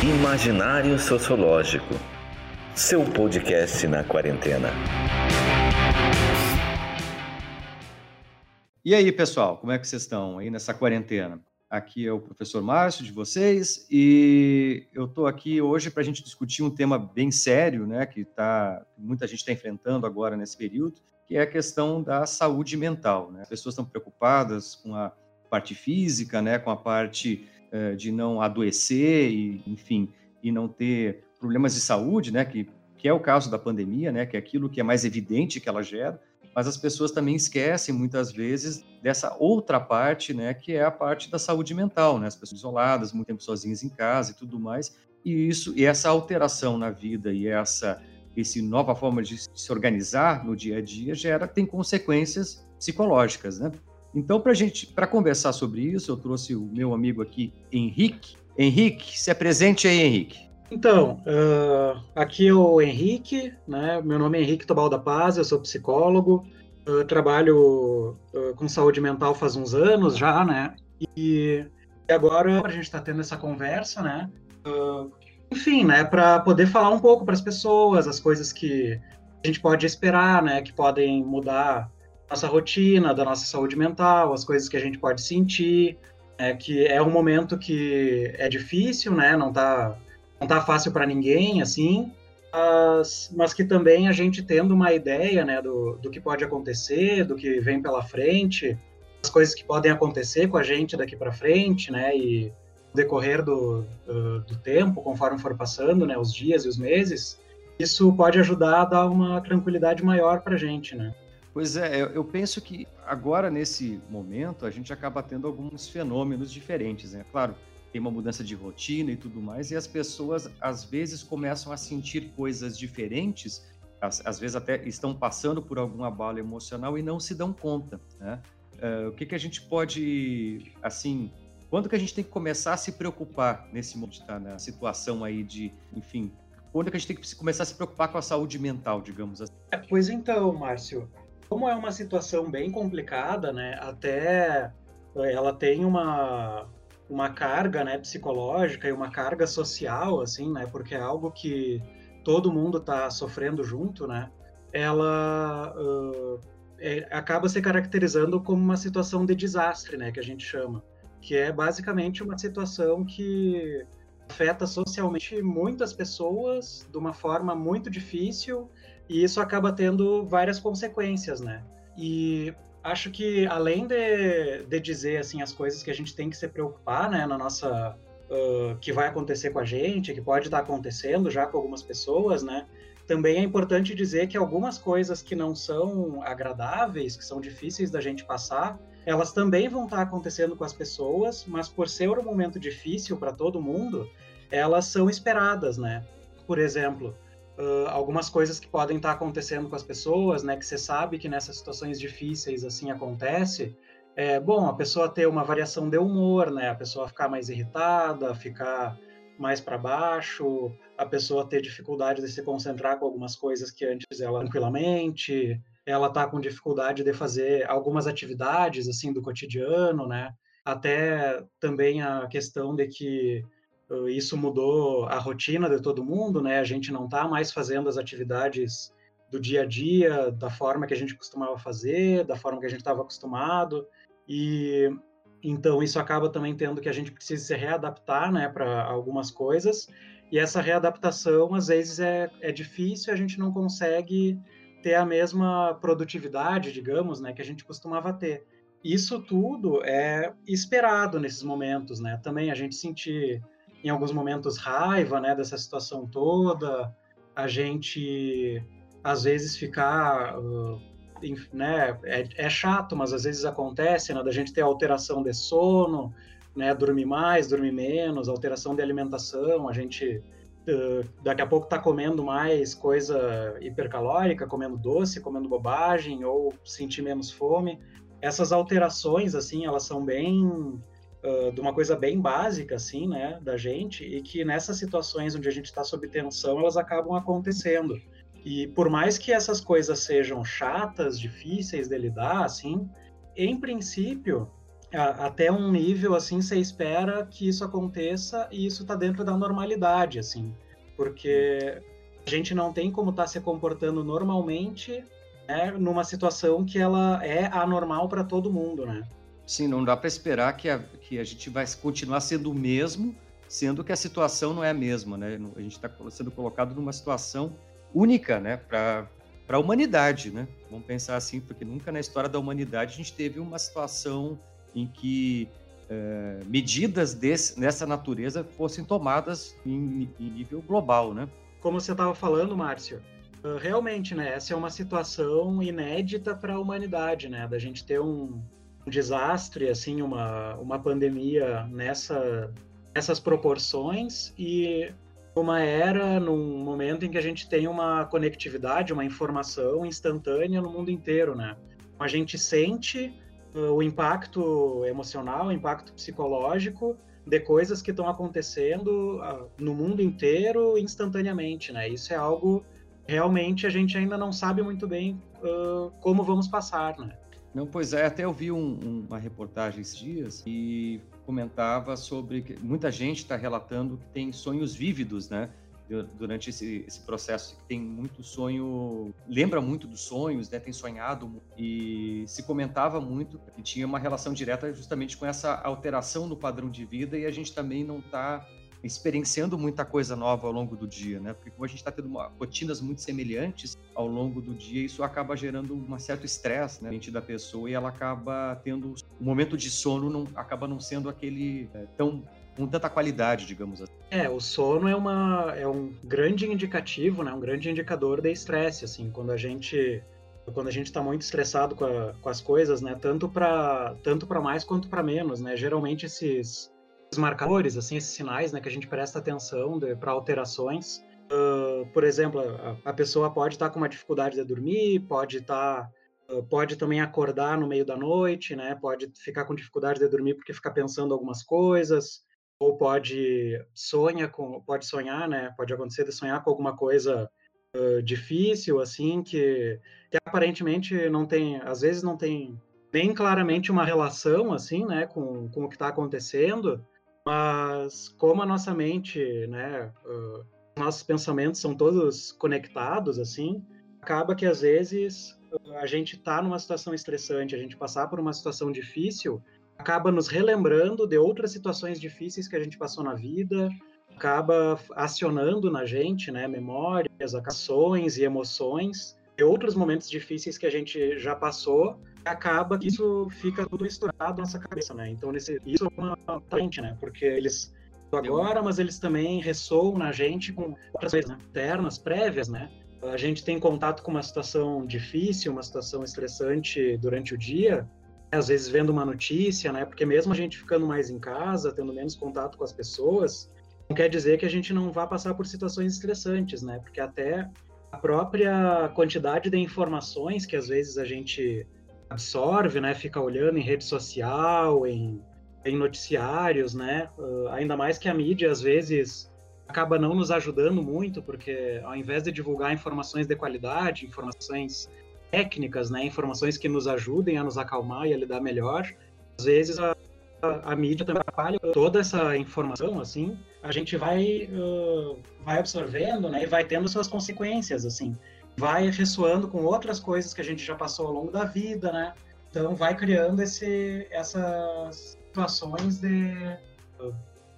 Imaginário Sociológico. Seu podcast na quarentena. E aí, pessoal, como é que vocês estão aí nessa quarentena? Aqui é o professor Márcio de vocês e eu estou aqui hoje para a gente discutir um tema bem sério, né, que tá, muita gente está enfrentando agora nesse período, que é a questão da saúde mental. Né? As pessoas estão preocupadas com a parte física, né, com a parte eh, de não adoecer e, enfim, e não ter problemas de saúde, né, que, que é o caso da pandemia, né, que é aquilo que é mais evidente que ela gera, mas as pessoas também esquecem muitas vezes dessa outra parte, né, que é a parte da saúde mental, né, as pessoas isoladas, muito tempo sozinhas em casa e tudo mais, e isso e essa alteração na vida e essa esse nova forma de se organizar no dia a dia gera tem consequências psicológicas, né? Então, para gente, para conversar sobre isso, eu trouxe o meu amigo aqui, Henrique. Henrique, se apresente aí, Henrique. Então, uh, aqui é o Henrique, né? Meu nome é Henrique Tobal da Paz, eu sou psicólogo, uh, trabalho uh, com saúde mental faz uns anos já, né? E, e agora a gente está tendo essa conversa, né? enfim, né? Para poder falar um pouco para as pessoas as coisas que a gente pode esperar, né? Que podem mudar nossa rotina, da nossa saúde mental, as coisas que a gente pode sentir, é, que é um momento que é difícil, né? Não tá, não tá fácil para ninguém, assim, mas, mas, que também a gente tendo uma ideia, né, do, do que pode acontecer, do que vem pela frente, as coisas que podem acontecer com a gente daqui para frente, né? E decorrer do, do, do tempo, conforme for passando, né, os dias e os meses, isso pode ajudar a dar uma tranquilidade maior para a gente, né? Pois é, eu penso que agora, nesse momento, a gente acaba tendo alguns fenômenos diferentes, né? Claro, tem uma mudança de rotina e tudo mais, e as pessoas, às vezes, começam a sentir coisas diferentes, às, às vezes até estão passando por algum abalo emocional e não se dão conta, né? Uh, o que, que a gente pode, assim, quando que a gente tem que começar a se preocupar nesse momento, tá, na situação aí de, enfim, quando que a gente tem que começar a se preocupar com a saúde mental, digamos assim? É, pois então, Márcio, como é uma situação bem complicada, né? Até eh, ela tem uma, uma carga, né, psicológica e uma carga social, assim, né? Porque é algo que todo mundo está sofrendo junto, né? Ela uh, é, acaba se caracterizando como uma situação de desastre, né? Que a gente chama, que é basicamente uma situação que afeta socialmente muitas pessoas de uma forma muito difícil e isso acaba tendo várias consequências, né? E acho que além de, de dizer assim as coisas que a gente tem que se preocupar, né, na nossa uh, que vai acontecer com a gente, que pode estar acontecendo já com algumas pessoas, né? Também é importante dizer que algumas coisas que não são agradáveis, que são difíceis da gente passar, elas também vão estar acontecendo com as pessoas, mas por ser um momento difícil para todo mundo, elas são esperadas, né? Por exemplo, uh, algumas coisas que podem estar acontecendo com as pessoas, né? Que você sabe que nessas situações difíceis assim acontece. É bom a pessoa ter uma variação de humor, né? A pessoa ficar mais irritada, ficar mais para baixo, a pessoa ter dificuldade de se concentrar com algumas coisas que antes ela tranquilamente, ela tá com dificuldade de fazer algumas atividades assim do cotidiano, né? Até também a questão de que isso mudou a rotina de todo mundo, né? A gente não está mais fazendo as atividades do dia a dia da forma que a gente costumava fazer, da forma que a gente estava acostumado, e então isso acaba também tendo que a gente precisa se readaptar, né, para algumas coisas, e essa readaptação às vezes é, é difícil, a gente não consegue ter a mesma produtividade, digamos, né, que a gente costumava ter. Isso tudo é esperado nesses momentos, né? Também a gente sentir em alguns momentos raiva, né, dessa situação toda, a gente às vezes ficar, uh, né, é, é, chato, mas às vezes acontece, né, da gente ter alteração de sono, né, dormir mais, dormir menos, alteração de alimentação, a gente uh, daqui a pouco está comendo mais coisa hipercalórica, comendo doce, comendo bobagem, ou sentir menos fome. Essas alterações, assim, elas são bem de uma coisa bem básica, assim, né, da gente, e que nessas situações onde a gente está sob tensão, elas acabam acontecendo. E por mais que essas coisas sejam chatas, difíceis de lidar, assim, em princípio, até um nível assim você espera que isso aconteça e isso está dentro da normalidade assim porque a gente não tem como estar tá se comportando normalmente né, numa situação que ela é anormal para todo mundo né sim não dá para esperar que a, que a gente vai continuar sendo o mesmo sendo que a situação não é a mesma né a gente está sendo colocado numa situação única né para a humanidade, né? Vamos pensar assim, porque nunca na história da humanidade a gente teve uma situação em que é, medidas desse, dessa natureza fossem tomadas em, em nível global, né? Como você estava falando, Márcio, ah, realmente, né? Essa é uma situação inédita para a humanidade, né? Da gente ter um, um desastre, assim, uma, uma pandemia nessa, nessas proporções e uma era num momento em que a gente tem uma conectividade, uma informação instantânea no mundo inteiro, né? A gente sente o impacto emocional, o impacto psicológico de coisas que estão acontecendo uh, no mundo inteiro instantaneamente, né? Isso é algo realmente a gente ainda não sabe muito bem uh, como vamos passar, né? Não, pois é, até eu vi um, um, uma reportagem esses dias e comentava sobre que muita gente está relatando que tem sonhos vívidos, né? durante esse, esse processo que tem muito sonho, lembra muito dos sonhos, né? Tem sonhado e se comentava muito que tinha uma relação direta justamente com essa alteração no padrão de vida e a gente também não está experienciando muita coisa nova ao longo do dia, né? Porque como a gente está tendo uma, rotinas muito semelhantes ao longo do dia, isso acaba gerando um certo estresse né, da pessoa e ela acaba tendo o momento de sono não acaba não sendo aquele é, tão com tanta qualidade, digamos assim. É, o sono é, uma, é um grande indicativo, né, um grande indicador de estresse, assim, quando a gente quando a gente está muito estressado com, a, com, as coisas, né, tanto para tanto para mais quanto para menos, né, geralmente esses, marcadores, assim, esses sinais, né, que a gente presta atenção para alterações, uh, por exemplo, a, pessoa pode estar tá com uma dificuldade de dormir, pode estar tá, uh, pode também acordar no meio da noite, né, pode ficar com dificuldade de dormir porque fica pensando algumas coisas, ou pode sonha com, pode sonhar, né? Pode acontecer de sonhar com alguma coisa uh, difícil, assim, que, que aparentemente não tem, às vezes não tem nem claramente uma relação, assim, né, com, com o que está acontecendo, mas como a nossa mente, né, uh, nossos pensamentos são todos conectados, assim, acaba que às vezes a gente está numa situação estressante, a gente passar por uma situação difícil, acaba nos relembrando de outras situações difíceis que a gente passou na vida, acaba acionando na gente, né, memórias, ações e emoções outros momentos difíceis que a gente já passou, acaba que isso fica tudo misturado na nossa cabeça, né? Então nesse, isso é uma frente, né? Porque eles agora, mas eles também ressoam na gente com outras coisas né? internas, prévias, né? A gente tem contato com uma situação difícil, uma situação estressante durante o dia, às vezes vendo uma notícia, né? Porque mesmo a gente ficando mais em casa, tendo menos contato com as pessoas, não quer dizer que a gente não vá passar por situações estressantes, né? Porque até a própria quantidade de informações que às vezes a gente absorve, né? Fica olhando em rede social, em, em noticiários, né? Uh, ainda mais que a mídia às vezes acaba não nos ajudando muito, porque ao invés de divulgar informações de qualidade, informações técnicas, né, informações que nos ajudem a nos acalmar e a lidar melhor. Às vezes a, a, mídia também atrapalha toda essa informação, assim, a gente vai, uh, vai absorvendo, né, e vai tendo suas consequências, assim, vai ressoando com outras coisas que a gente já passou ao longo da vida, né, então vai criando esse, essas situações de,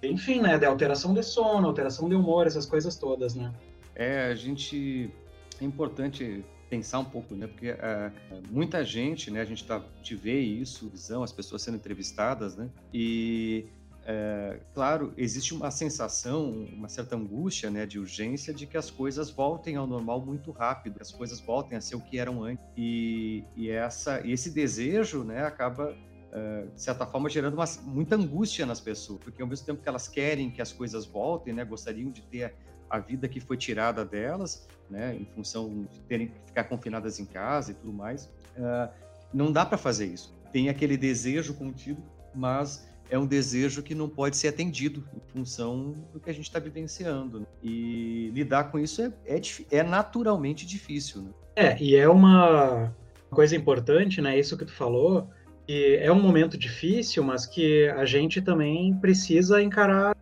enfim, né, de alteração de sono, alteração de humor, essas coisas todas, né. É, a gente, é importante pensar um pouco, né? Porque uh, muita gente, né? A gente tá, te vê isso, visão, as pessoas sendo entrevistadas, né? E é, claro, existe uma sensação, uma certa angústia, né, de urgência de que as coisas voltem ao normal muito rápido, que as coisas voltem a ser o que eram antes. E, e essa, esse desejo, né, acaba Uh, de certa forma, gerando uma, muita angústia nas pessoas, porque ao mesmo tempo que elas querem que as coisas voltem, né, gostariam de ter a vida que foi tirada delas, né, em função de terem que ficar confinadas em casa e tudo mais, uh, não dá para fazer isso. Tem aquele desejo contido, mas é um desejo que não pode ser atendido em função do que a gente está vivenciando. Né? E lidar com isso é, é, é naturalmente difícil. Né? É, e é uma coisa importante, né? Isso que tu falou, E é um momento difícil, mas que a gente também precisa encarar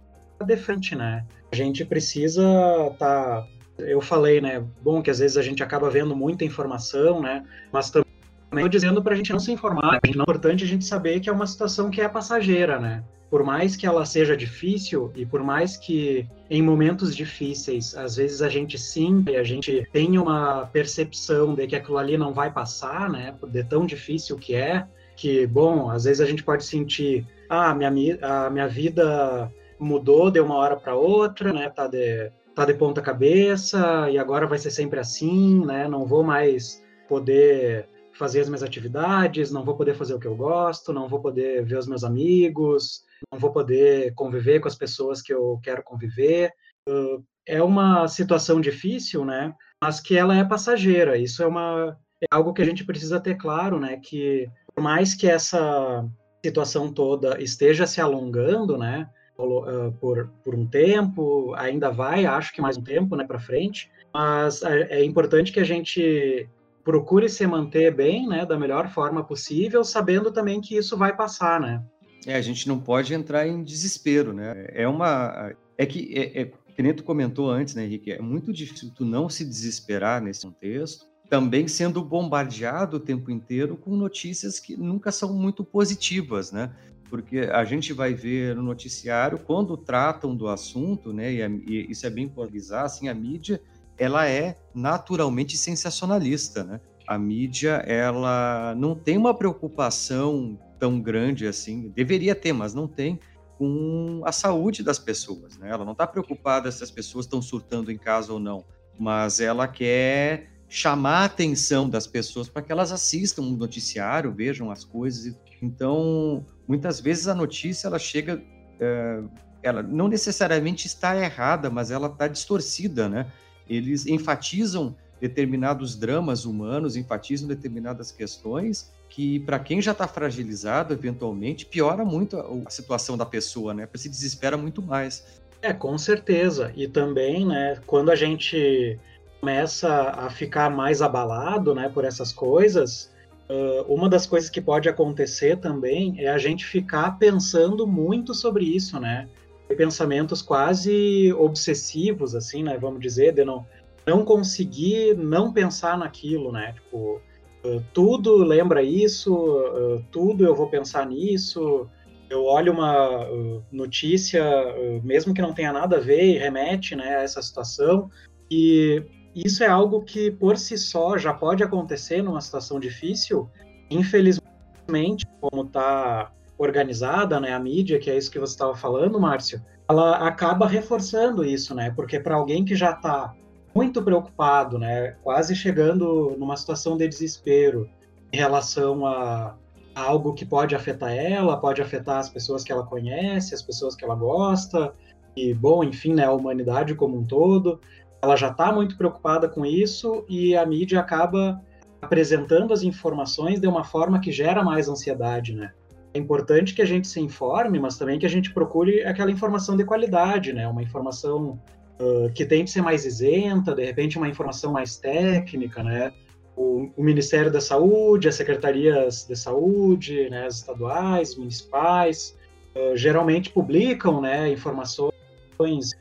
de frente, né? A gente precisa estar. Tá... Eu falei, né? Bom, que às vezes a gente acaba vendo muita informação, né? Mas também estou dizendo para a gente não se informar. É importante a gente saber que é uma situação que é passageira, né? Por mais que ela seja difícil e por mais que em momentos difíceis, às vezes a gente sim, a gente tem uma percepção de que aquilo ali não vai passar, né? De tão difícil que é, que, bom, às vezes a gente pode sentir, ah, minha, a minha vida mudou de uma hora para outra, né? Tá de, tá de ponta cabeça e agora vai ser sempre assim, né? Não vou mais poder fazer as minhas atividades, não vou poder fazer o que eu gosto, não vou poder ver os meus amigos, não vou poder conviver com as pessoas que eu quero conviver. É uma situação difícil, né? Mas que ela é passageira. Isso é uma é algo que a gente precisa ter claro, né? Que por mais que essa situação toda esteja se alongando, né? Por, por um tempo, ainda vai, acho que mais um tempo, né, para frente. Mas é, é importante que a gente procure se manter bem, né, da melhor forma possível, sabendo também que isso vai passar, né? É, a gente não pode entrar em desespero, né? É uma. É que, é, é, que nem tu comentou antes, né, Henrique? É muito difícil tu não se desesperar nesse contexto, também sendo bombardeado o tempo inteiro com notícias que nunca são muito positivas, né? Porque a gente vai ver no noticiário, quando tratam do assunto, né, e, e isso é bem polarizar, assim, a mídia, ela é naturalmente sensacionalista, né? A mídia, ela não tem uma preocupação tão grande assim, deveria ter, mas não tem, com a saúde das pessoas. Né? Ela não está preocupada se as pessoas estão surtando em casa ou não, mas ela quer chamar a atenção das pessoas para que elas assistam um noticiário, vejam as coisas. Então, muitas vezes a notícia ela chega, é, ela não necessariamente está errada, mas ela está distorcida, né? Eles enfatizam determinados dramas humanos, enfatizam determinadas questões que para quem já está fragilizado, eventualmente, piora muito a, a, situação da pessoa, né? Se desespera muito mais. É, com certeza. E também, né, quando a gente começa a ficar mais abalado, né, por essas coisas, uh, uma das coisas que pode acontecer também é a gente ficar pensando muito sobre isso, né? Pensamentos quase obsessivos, assim, né? Vamos dizer, de não, não conseguir não pensar naquilo, né? Tipo, Uh, tudo lembra isso, uh, tudo eu vou pensar nisso. Eu olho uma notícia, mesmo que não tenha nada a ver, remete né, a essa situação. E isso é algo que, por si só, já pode acontecer numa situação difícil. Infelizmente, como está organizada né, a mídia, que é isso que você estava falando, Márcio, ela acaba reforçando isso, né? Porque para alguém que já está muito preocupado, né, quase chegando numa situação de desespero em relação a, a, algo que pode afetar ela, pode afetar as pessoas que ela conhece, as pessoas que ela gosta, e, bom, enfim, né, a humanidade como um todo. Ela já está muito preocupada com isso e a mídia acaba apresentando as informações de uma forma que gera mais ansiedade, né? É importante que a gente se informe, mas também que a gente procure aquela informação de qualidade, né? Uma informação uh, que tem que ser mais isenta, de repente uma informação mais técnica, né? O, o, Ministério da Saúde, as secretarias de saúde, né, as estaduais, municipais, uh, geralmente publicam, né, informações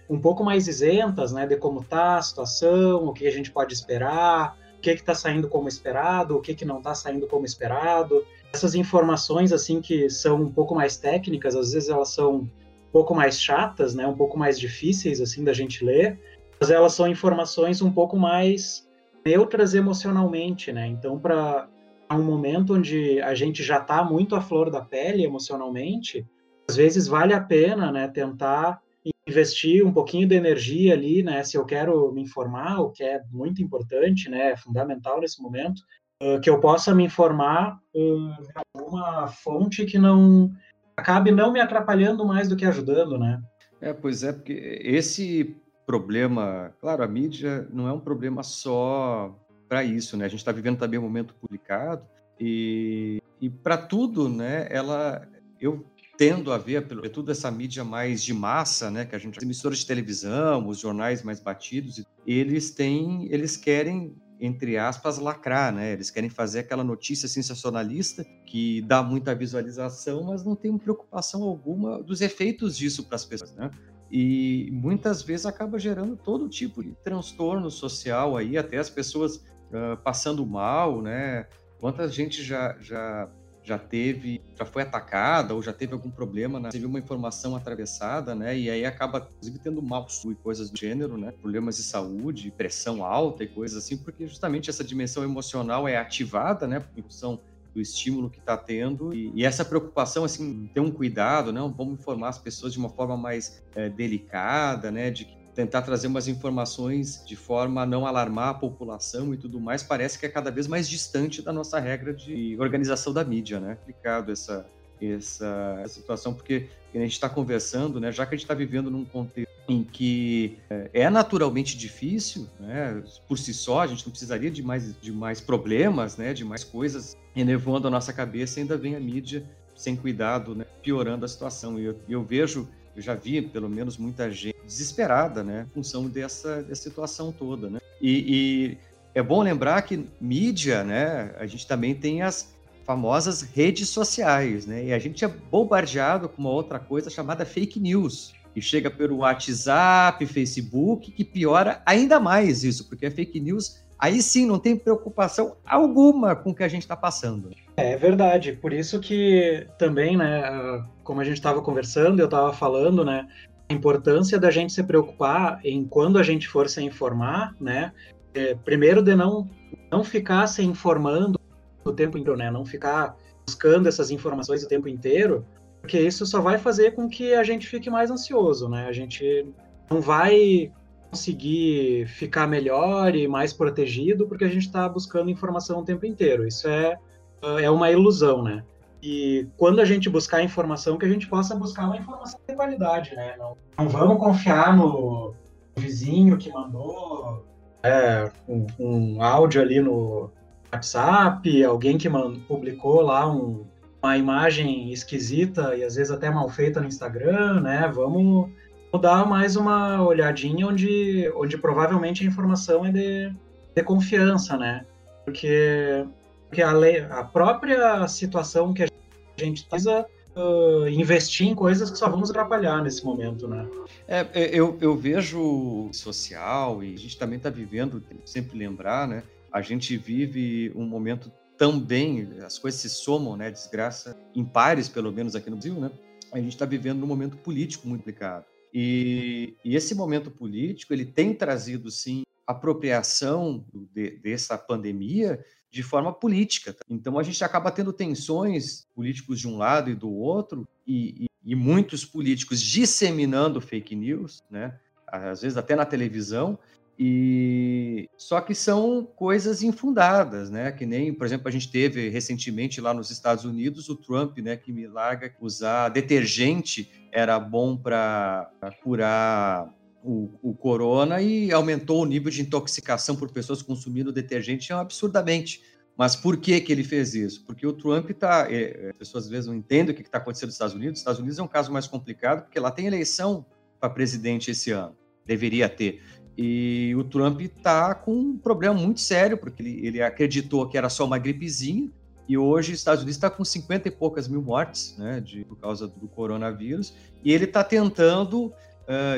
um pouco mais isentas, né, de como está a situação, o que a gente pode esperar, o que está saindo como esperado, o que, que não está saindo como esperado. Essas informações, assim, que são um pouco mais técnicas, às vezes elas são um pouco mais chatas, né, um pouco mais difíceis assim da gente ler, mas elas são informações um pouco mais neutras emocionalmente, né? Então, para um momento onde a gente já está muito à flor da pele emocionalmente, às vezes vale a pena, né, tentar investir um pouquinho de energia ali, né, se eu quero me informar, o que é muito importante, né, é fundamental nesse momento, uh, que eu possa me informar uh, em alguma fonte que não acabe não me atrapalhando mais do que ajudando, né? É, pois é, porque esse problema, claro, a mídia não é um problema só para isso, né? A gente está vivendo também um momento publicado e, e para tudo, né? Ela, eu tendo a ver pelo tudo essa mídia mais de massa, né? Que a gente, as emissoras de televisão, os jornais mais batidos, eles têm, eles querem entre aspas, lacrar, né? Eles querem fazer aquela notícia sensacionalista que dá muita visualização, mas não tem preocupação alguma dos efeitos disso para as pessoas, né? E muitas vezes acaba gerando todo tipo de transtorno social aí, até as pessoas uh, passando mal, né? Quanta gente já, já já teve, já foi atacada ou já teve algum problema, né? uma informação atravessada, né? E aí acaba, inclusive, tendo mal e coisas do gênero, né? Problemas de saúde, pressão alta e coisas assim, porque justamente essa dimensão emocional é ativada, né? Em função do estímulo que está tendo e, e, essa preocupação assim ter um cuidado não vamos informar as pessoas de uma forma mais é, delicada né de tentar trazer umas informações de forma a não alarmar a população e tudo mais, parece que é cada vez mais distante da nossa regra de organização da mídia, né? Complicado essa, essa situação, porque a gente está conversando, né? Já que a gente está vivendo num contexto em que é, é naturalmente difícil, né? Por si só, a gente não precisaria de mais, de mais problemas, né? De mais coisas elevando a nossa cabeça, ainda vem a mídia sem cuidado, né? Piorando a situação. E eu, eu vejo eu já vi, pelo menos, muita gente desesperada, né, em função dessa, dessa situação toda, né? E, e é bom lembrar que mídia, né, a gente também tem as famosas redes sociais, né? E a gente é bombardeado com uma outra coisa chamada fake news, que chega pelo WhatsApp, Facebook, que piora ainda mais isso, porque a fake news aí sim não tem preocupação alguma com o que a gente está passando. É verdade, por isso que também, né, como a gente estava conversando, eu estava falando, né, a importância da gente se preocupar em quando a gente for se informar, né, é, primeiro de não não ficar se informando o tempo inteiro, né, não ficar buscando essas informações o tempo inteiro, porque isso só vai fazer com que a gente fique mais ansioso, né, a gente não vai conseguir ficar melhor e mais protegido porque a gente está buscando informação o tempo inteiro. Isso é, é uma ilusão, né? E quando a gente buscar informação, que a gente possa buscar uma informação de qualidade, né? Não, não vamos confiar no vizinho que mandou é, um, um, áudio ali no WhatsApp, alguém que mandou, publicou lá um, uma imagem esquisita e às vezes até mal feita no Instagram, né? Vamos dar mais uma olhadinha onde, onde provavelmente a informação é de, de confiança, né? Porque, porque a, lei, a própria situação que a gente precisa uh, investir em coisas que só vamos atrapalhar nesse momento, né? É, é eu, eu vejo social e a gente também está vivendo, sempre lembrar, né? A gente vive um momento também, as coisas se somam, né? Desgraça em pares, pelo menos aqui no Brasil, né? A gente está vivendo num momento político muito complicado. E, e, esse momento político ele tem trazido sim apropriação de, dessa pandemia de forma política. Tá? Então a gente acaba tendo tensões políticos de um lado e do outro e, e, e muitos políticos disseminando fake news, né? Às vezes até na televisão e só que são coisas infundadas, né? Que nem, por exemplo, a gente teve recentemente lá nos Estados Unidos o Trump, né, que me larga usar detergente era bom para curar o, o, corona e aumentou o nível de intoxicação por pessoas consumindo detergente absurdamente. Mas por que, que ele fez isso? Porque o Trump está. É, as pessoas às vezes não entendem o que está acontecendo nos Estados Unidos. Os Estados Unidos é um caso mais complicado, porque lá tem eleição para presidente esse ano. Deveria ter. E o Trump está com um problema muito sério, porque ele, ele acreditou que era só uma gripezinha, e hoje os Estados Unidos está com 50 e poucas mil mortes né, de, por causa do coronavírus, e ele está tentando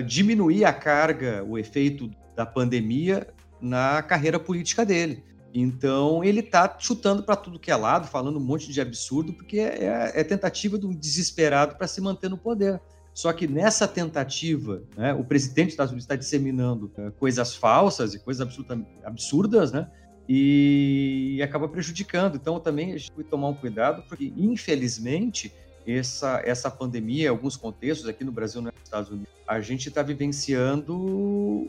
diminuir a carga, o efeito da pandemia na carreira política dele. Então ele está chutando para tudo que é lado, falando um monte de absurdo, porque é, é tentativa de um desesperado para se manter no poder. Só que nessa tentativa, né, o presidente dos Estados Unidos está disseminando uh, coisas falsas e coisas absurdas, né? E acaba prejudicando. Então, também a gente tem que tomar um cuidado, porque, infelizmente, essa, essa pandemia, em alguns contextos, aqui no Brasil e nos Estados Unidos, a gente está vivenciando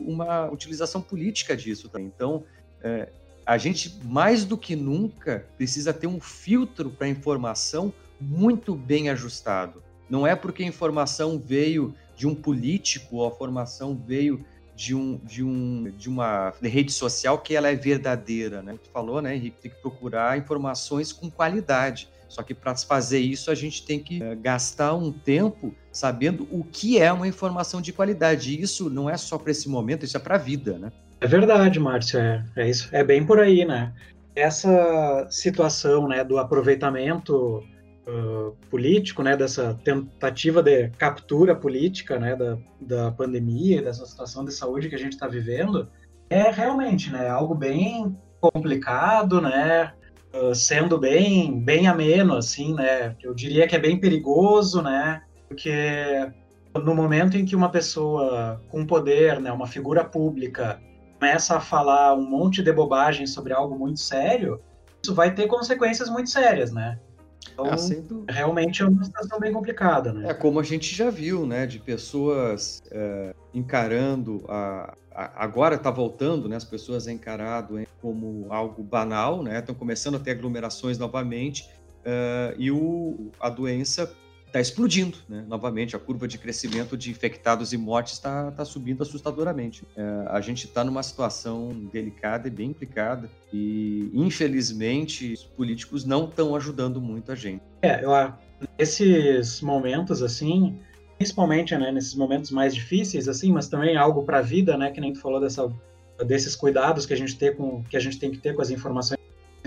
uma utilização política disso. Então, é, a gente, mais do que nunca, precisa ter um filtro para a informação muito bem ajustado. Não é porque a informação veio de um político ou a formação veio de, um, de, um, de uma rede social que ela é verdadeira, né? Tu falou, né, Henrique, tem que procurar informações com qualidade. Só que para fazer isso a gente tem que é, gastar um tempo sabendo o que é uma informação de qualidade. E isso não é só para esse momento, isso é para a vida, né? É verdade, Márcio, é, é isso, é bem por aí, né? Essa situação, né, do aproveitamento uh, político, né, dessa tentativa de captura política, né, da, da pandemia, dessa situação de saúde que a gente está vivendo, é realmente, né, algo bem complicado, né, sendo bem, bem ameno, assim, né, eu diria que é bem perigoso, né, porque no momento em que uma pessoa com poder, né, uma figura pública, começa a falar um monte de bobagem sobre algo muito sério, isso vai ter consequências muito sérias, né? Então, é, realmente é uma situação bem complicada, né? É como a gente já viu, né? De pessoas é, encarando a agora está voltando, né? As pessoas encarado como algo banal, né? Estão começando a ter aglomerações novamente uh, e o, a doença está explodindo, né? Novamente, a curva de crescimento de infectados e mortes está tá subindo assustadoramente. É, a gente está numa situação delicada e bem implicada e, infelizmente, os políticos não estão ajudando muito a gente. É, eu, nesses momentos, assim, principalmente, né, nesses momentos mais difíceis, assim, mas também algo para a vida, né, que nem tu falou dessa, desses cuidados que a gente tem com, que a gente tem que ter com as informações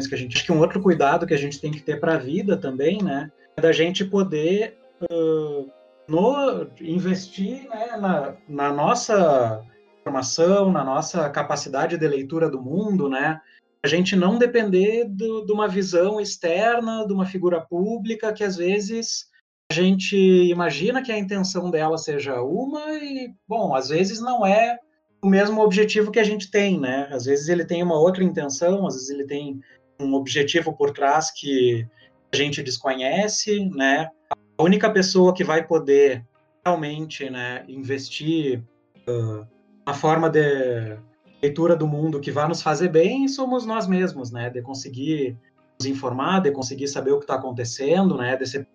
que a gente acho que um outro cuidado que a gente tem que ter para a vida também, né, da gente poder uh, no, investir né, na, na, nossa formação, na nossa capacidade de leitura do mundo, né? A gente não depender do, de uma visão externa, de uma figura pública que às vezes a gente imagina que a intenção dela seja uma e, bom, às vezes não é o mesmo objetivo que a gente tem, né? Às vezes ele tem uma outra intenção, às vezes ele tem um objetivo por trás que a gente desconhece, né? A única pessoa que vai poder realmente, né, investir uh, na forma de leitura do mundo que vai nos fazer bem somos nós mesmos, né? De conseguir nos informar, de conseguir saber o que está acontecendo, né? De ser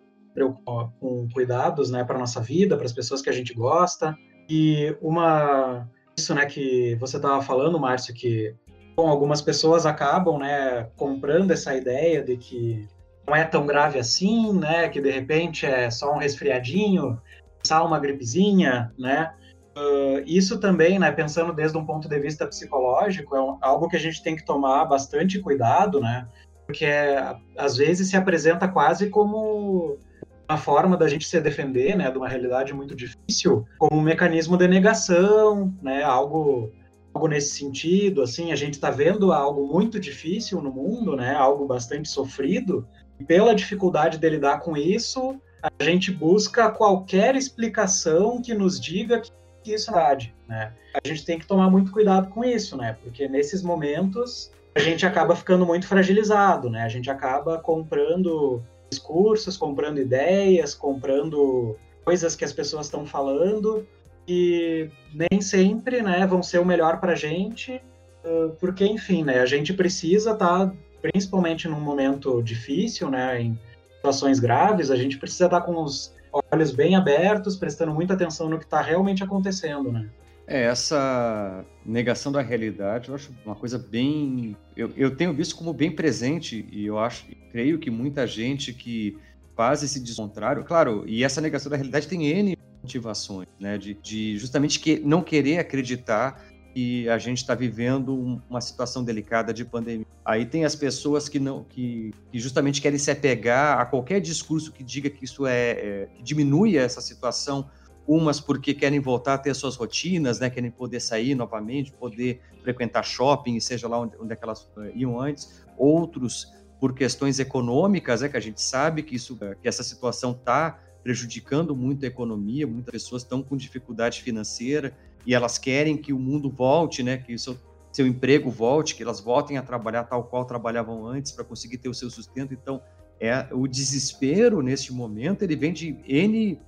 com cuidados, né, para nossa vida, para as pessoas que a gente gosta. E uma isso, né, que você estava falando, Márcio, que algumas pessoas acabam, né, comprando essa ideia de que não é tão grave assim, né? Que de repente é só um resfriadinho, só uma gripezinha, né? Uh, isso também, né, pensando desde um ponto de vista psicológico, é um, algo que a gente tem que tomar bastante cuidado, né? Porque às vezes se apresenta quase como uma forma da gente se defender, né, de uma realidade muito difícil, como um mecanismo de negação, né, algo algo nesse sentido, assim, a gente está vendo algo muito difícil no mundo, né, algo bastante sofrido, pela dificuldade de lidar com isso, a gente busca qualquer explicação que nos diga que isso é verdade, né? A gente tem que tomar muito cuidado com isso, né? Porque nesses momentos a gente acaba ficando muito fragilizado, né? A gente acaba comprando discursos, comprando ideias, comprando coisas que as pessoas estão falando e nem sempre, né, vão ser o melhor para a gente, porque enfim, né? A gente precisa estar tá principalmente num momento difícil, né, em situações graves, a gente precisa estar com os olhos bem abertos, prestando muita atenção no que está realmente acontecendo, né? É, essa negação da realidade, eu acho uma coisa bem. Eu, eu tenho visto como bem presente, e eu acho, creio que muita gente que faz esse descontrário, claro, e essa negação da realidade tem N motivações, né? De, de justamente que, não querer acreditar que a gente está vivendo uma situação delicada de pandemia. Aí tem as pessoas que não, que, que, justamente querem se apegar a qualquer discurso que diga que isso é, é que diminui essa situação. Umas porque querem voltar a ter suas rotinas, né? Querem poder sair novamente, poder frequentar shopping, seja lá onde, onde é elas eh, iam antes. Outros por questões econômicas, é que a gente sabe que isso, que essa situação está prejudicando muito a economia. Muitas pessoas estão com dificuldade financeira e elas querem que o mundo volte, né? Que seu, seu emprego volte, que elas voltem a trabalhar tal qual trabalhavam antes para conseguir ter o seu sustento. Então, é o desespero neste momento ele vem de n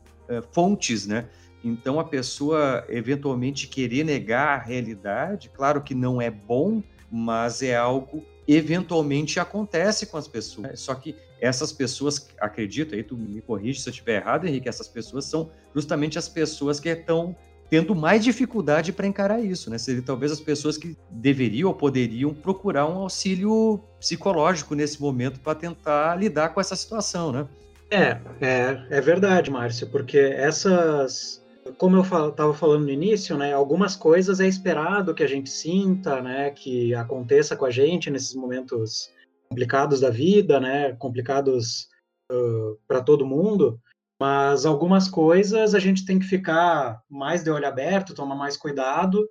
fontes, né? Então, a pessoa eventualmente querer negar a realidade, claro que não é bom, mas é algo eventualmente acontece com as pessoas. Só que essas pessoas, acredito, aí tu me corrige se eu estiver errado, Henrique, essas pessoas são justamente as pessoas que estão tendo mais dificuldade para encarar isso, né? Seria talvez as pessoas que deveriam ou poderiam procurar um auxílio psicológico nesse momento para tentar lidar com essa situação, né? É, é, é verdade, Márcio, porque essas, como eu estava falando no início, né, algumas coisas é esperado que a gente sinta, né, que aconteça com a gente nesses momentos complicados da vida, né, complicados uh, para todo mundo, mas algumas coisas a gente tem que ficar mais de olho aberto, tomar mais cuidado,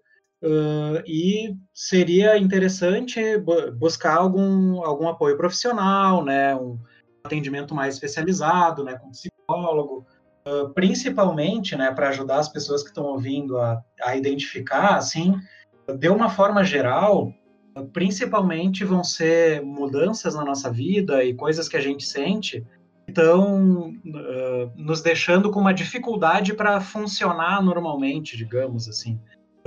uh, e seria interessante buscar algum, algum apoio profissional, né, um atendimento mais especializado, né, com psicólogo, uh, principalmente, né, para ajudar as pessoas que estão ouvindo a, a identificar, assim, de uma forma geral, principalmente vão ser mudanças na nossa vida e coisas que a gente sente estão uh, nos deixando com uma dificuldade para funcionar normalmente, digamos assim.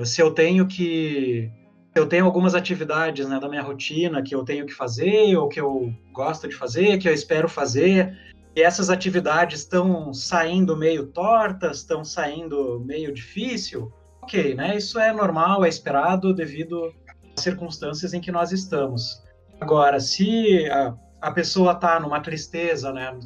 Se eu tenho que eu tenho algumas atividades né, da minha rotina que eu tenho que fazer, ou que eu gosto de fazer, que eu espero fazer, e essas atividades estão saindo meio tortas, estão saindo meio difícil, ok, né? Isso é normal, é esperado devido às circunstâncias em que nós estamos. Agora, se a, a pessoa está numa tristeza, né,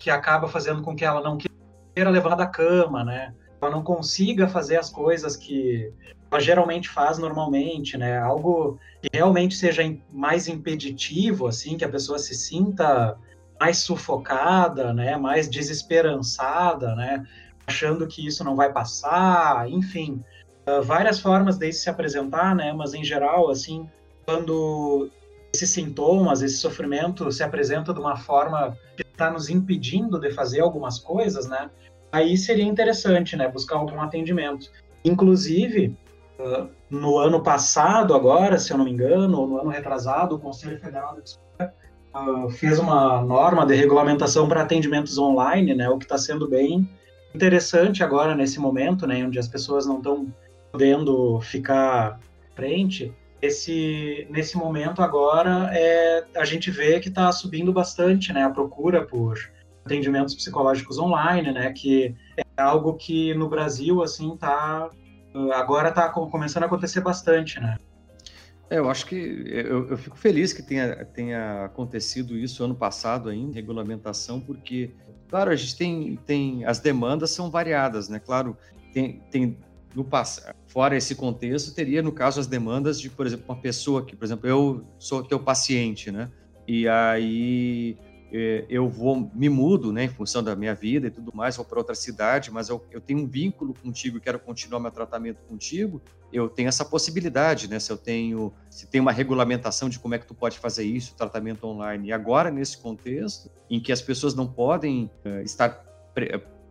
que acaba fazendo com que ela não queira levar da cama, né, ela não consiga fazer as coisas que ela geralmente faz normalmente, né, algo que realmente seja mais impeditivo, assim, que a pessoa se sinta mais sufocada, né, mais desesperançada, né, achando que isso não vai passar, enfim, uh, várias formas de se apresentar, né, mas em geral, assim, quando esses sintomas, esse sofrimento se apresenta de uma forma que está nos impedindo de fazer algumas coisas, né? Aí seria interessante, né? Buscar algum atendimento. Inclusive, uh, no ano passado, agora, se eu não me engano, ou no ano retrasado, o Conselho Federal de Psicologia uh, fez uma norma de regulamentação para atendimentos online, né? O que está sendo bem interessante agora nesse momento, né? Onde as pessoas não estão podendo ficar frente esse, nesse momento agora é, a gente vê que está subindo bastante né, a procura por atendimentos psicológicos online, né, que é algo que no Brasil assim tá agora está começando a acontecer bastante, né? É, eu acho que eu, eu, fico feliz que tenha, tenha acontecido isso ano passado ainda, regulamentação, porque, claro, a gente tem, tem as demandas são variadas, né? Claro, tem, tem no fora esse contexto, teria, no caso, as demandas de, por exemplo, uma pessoa que, por exemplo, eu sou teu paciente, né? E aí eu vou, me mudo, né, em função da minha vida e tudo mais, vou para outra cidade, mas eu, eu tenho um vínculo contigo e quero continuar meu tratamento contigo, eu tenho essa possibilidade, né, se eu tenho, se tem uma regulamentação de como é que tu pode fazer isso, tratamento online. E agora, nesse contexto, em que as pessoas não podem uh, estar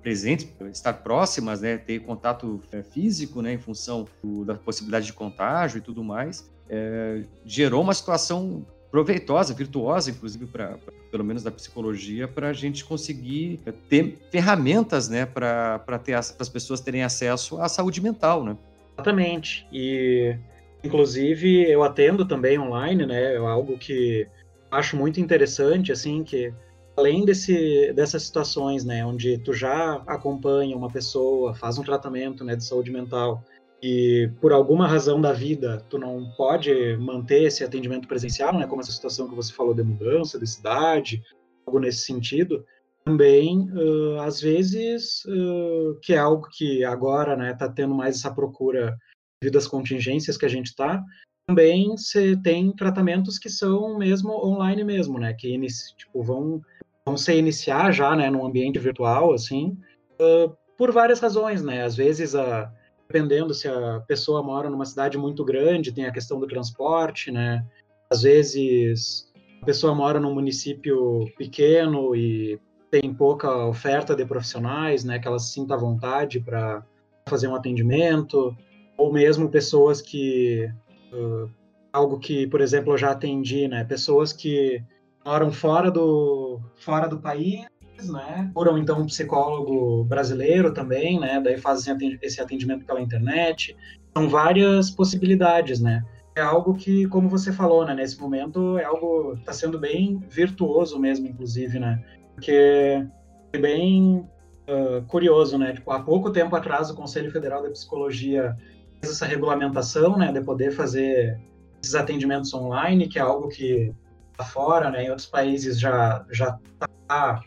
presentes, estar próximas, né, ter contato é, físico, né, em função do, da possibilidade de contágio e tudo mais, é, gerou uma situação proveitosa, virtuosa, inclusive para pelo menos da psicologia, para a gente conseguir ter ferramentas, né, para ter as pessoas terem acesso à saúde mental, né? Exatamente. E inclusive eu atendo também online, né? É algo que acho muito interessante, assim, que além desse, dessas situações, né, onde tu já acompanha uma pessoa, faz um tratamento, né, de saúde mental e por alguma razão da vida tu não pode manter esse atendimento presencial, né, como essa situação que você falou de mudança de cidade, algo nesse sentido, também uh, às vezes uh, que é algo que agora, né, tá tendo mais essa procura devido às contingências que a gente está, também você tem tratamentos que são mesmo online mesmo, né, que tipo vão vão se iniciar já, né, num ambiente virtual, assim, uh, por várias razões, né? Às vezes, uh, dependendo se a pessoa mora numa cidade muito grande, tem a questão do transporte, né? Às vezes, a pessoa mora num município pequeno e tem pouca oferta de profissionais, né? Que ela sinta vontade para fazer um atendimento, ou mesmo pessoas que uh, algo que, por exemplo, eu já atendi, né? Pessoas que moram fora do, fora do país, né? Procuram então um psicólogo brasileiro também, né? Daí fazem esse atendimento pela internet. São várias possibilidades, né? É algo que, como você falou, né? Nesse momento é algo está sendo bem virtuoso mesmo, inclusive, né? Porque é bem uh, curioso, né? Tipo, há pouco tempo atrás o Conselho Federal da Psicologia fez essa regulamentação, né, de poder fazer esses atendimentos online, que é algo que lá fora, né, em outros países já já está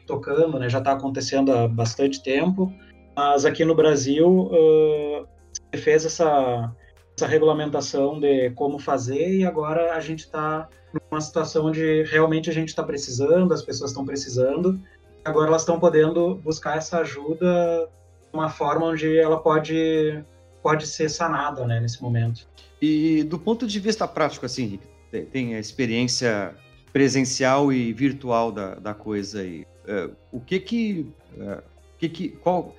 tocando, né, já está acontecendo há bastante tempo, mas aqui no Brasil uh, fez essa essa regulamentação de como fazer e agora a gente está numa situação onde realmente a gente está precisando, as pessoas estão precisando, agora elas estão podendo buscar essa ajuda de uma forma onde ela pode pode ser sanada, né, nesse momento. E do ponto de vista prático, assim, tem a experiência presencial e virtual da, da coisa aí. É, o que que, é, que que, qual,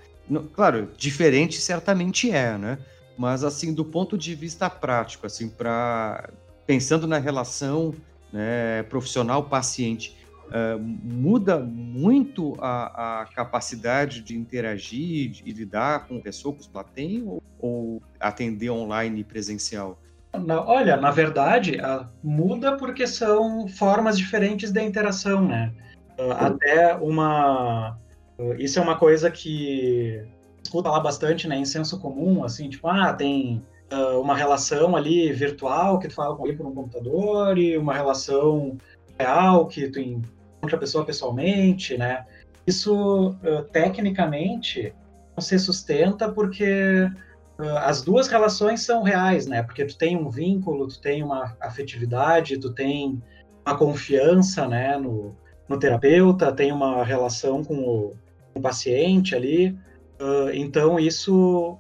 claro, diferente certamente é, né? Mas assim, do ponto de vista prático, assim, para pensando na relação né, profissional-paciente, uh, muda muito a, a, capacidade de interagir e lidar com pessoas que lá tem ou, ou atender online presencial? Na, olha, na verdade, uh, muda porque são formas diferentes de interação, né? Uh, até uma. isso é uma coisa que escuta lá bastante, né, em senso comum, assim, tipo, ah, tem uma relação ali virtual que tu fala com ele por um computador e uma relação real que tu encontra a pessoa pessoalmente, né? Isso, uh, tecnicamente, não se sustenta porque uh, as duas relações são reais, né? Porque tu tem um vínculo, tu tem uma afetividade, tu tem uma confiança, né, no, no terapeuta, tem uma relação com o, com o paciente ali. Uh, então, isso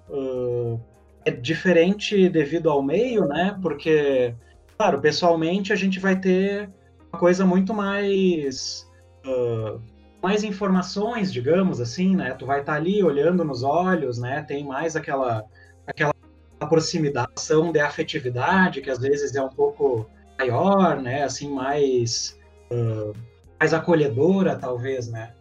é diferente devido ao meio, né? Porque, claro, pessoalmente a gente vai ter uma coisa muito mais uh, mais informações, digamos assim, né? Tu vai estar tá ali olhando nos olhos, né? Tem mais aquela aquela aproximação de afetividade que às vezes é um pouco maior, né? Assim mais uh, mais acolhedora, talvez, né?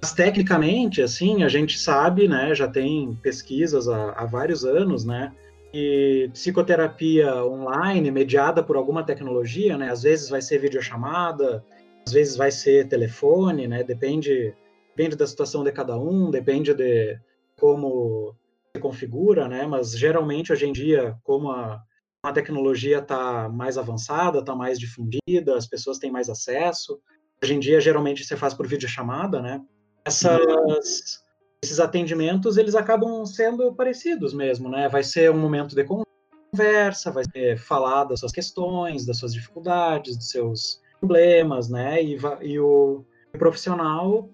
Mas tecnicamente, assim, a gente sabe, né? Já tem pesquisas há, há vários anos, né? e psicoterapia online mediada por alguma tecnologia, né? Às vezes vai ser videochamada, às vezes vai ser telefone, né? Depende, depende da situação de cada um, depende de como configura, né? Mas geralmente hoje em dia, como a, a tecnologia está mais avançada, está mais difundida, as pessoas têm mais acesso. Hoje em dia geralmente se faz por videochamada, né? Essas esses atendimentos eles acabam sendo parecidos mesmo, né? Vai ser um momento de conversa, vai ser falar das suas questões, das suas dificuldades, dos seus problemas, né? E, e o, profissional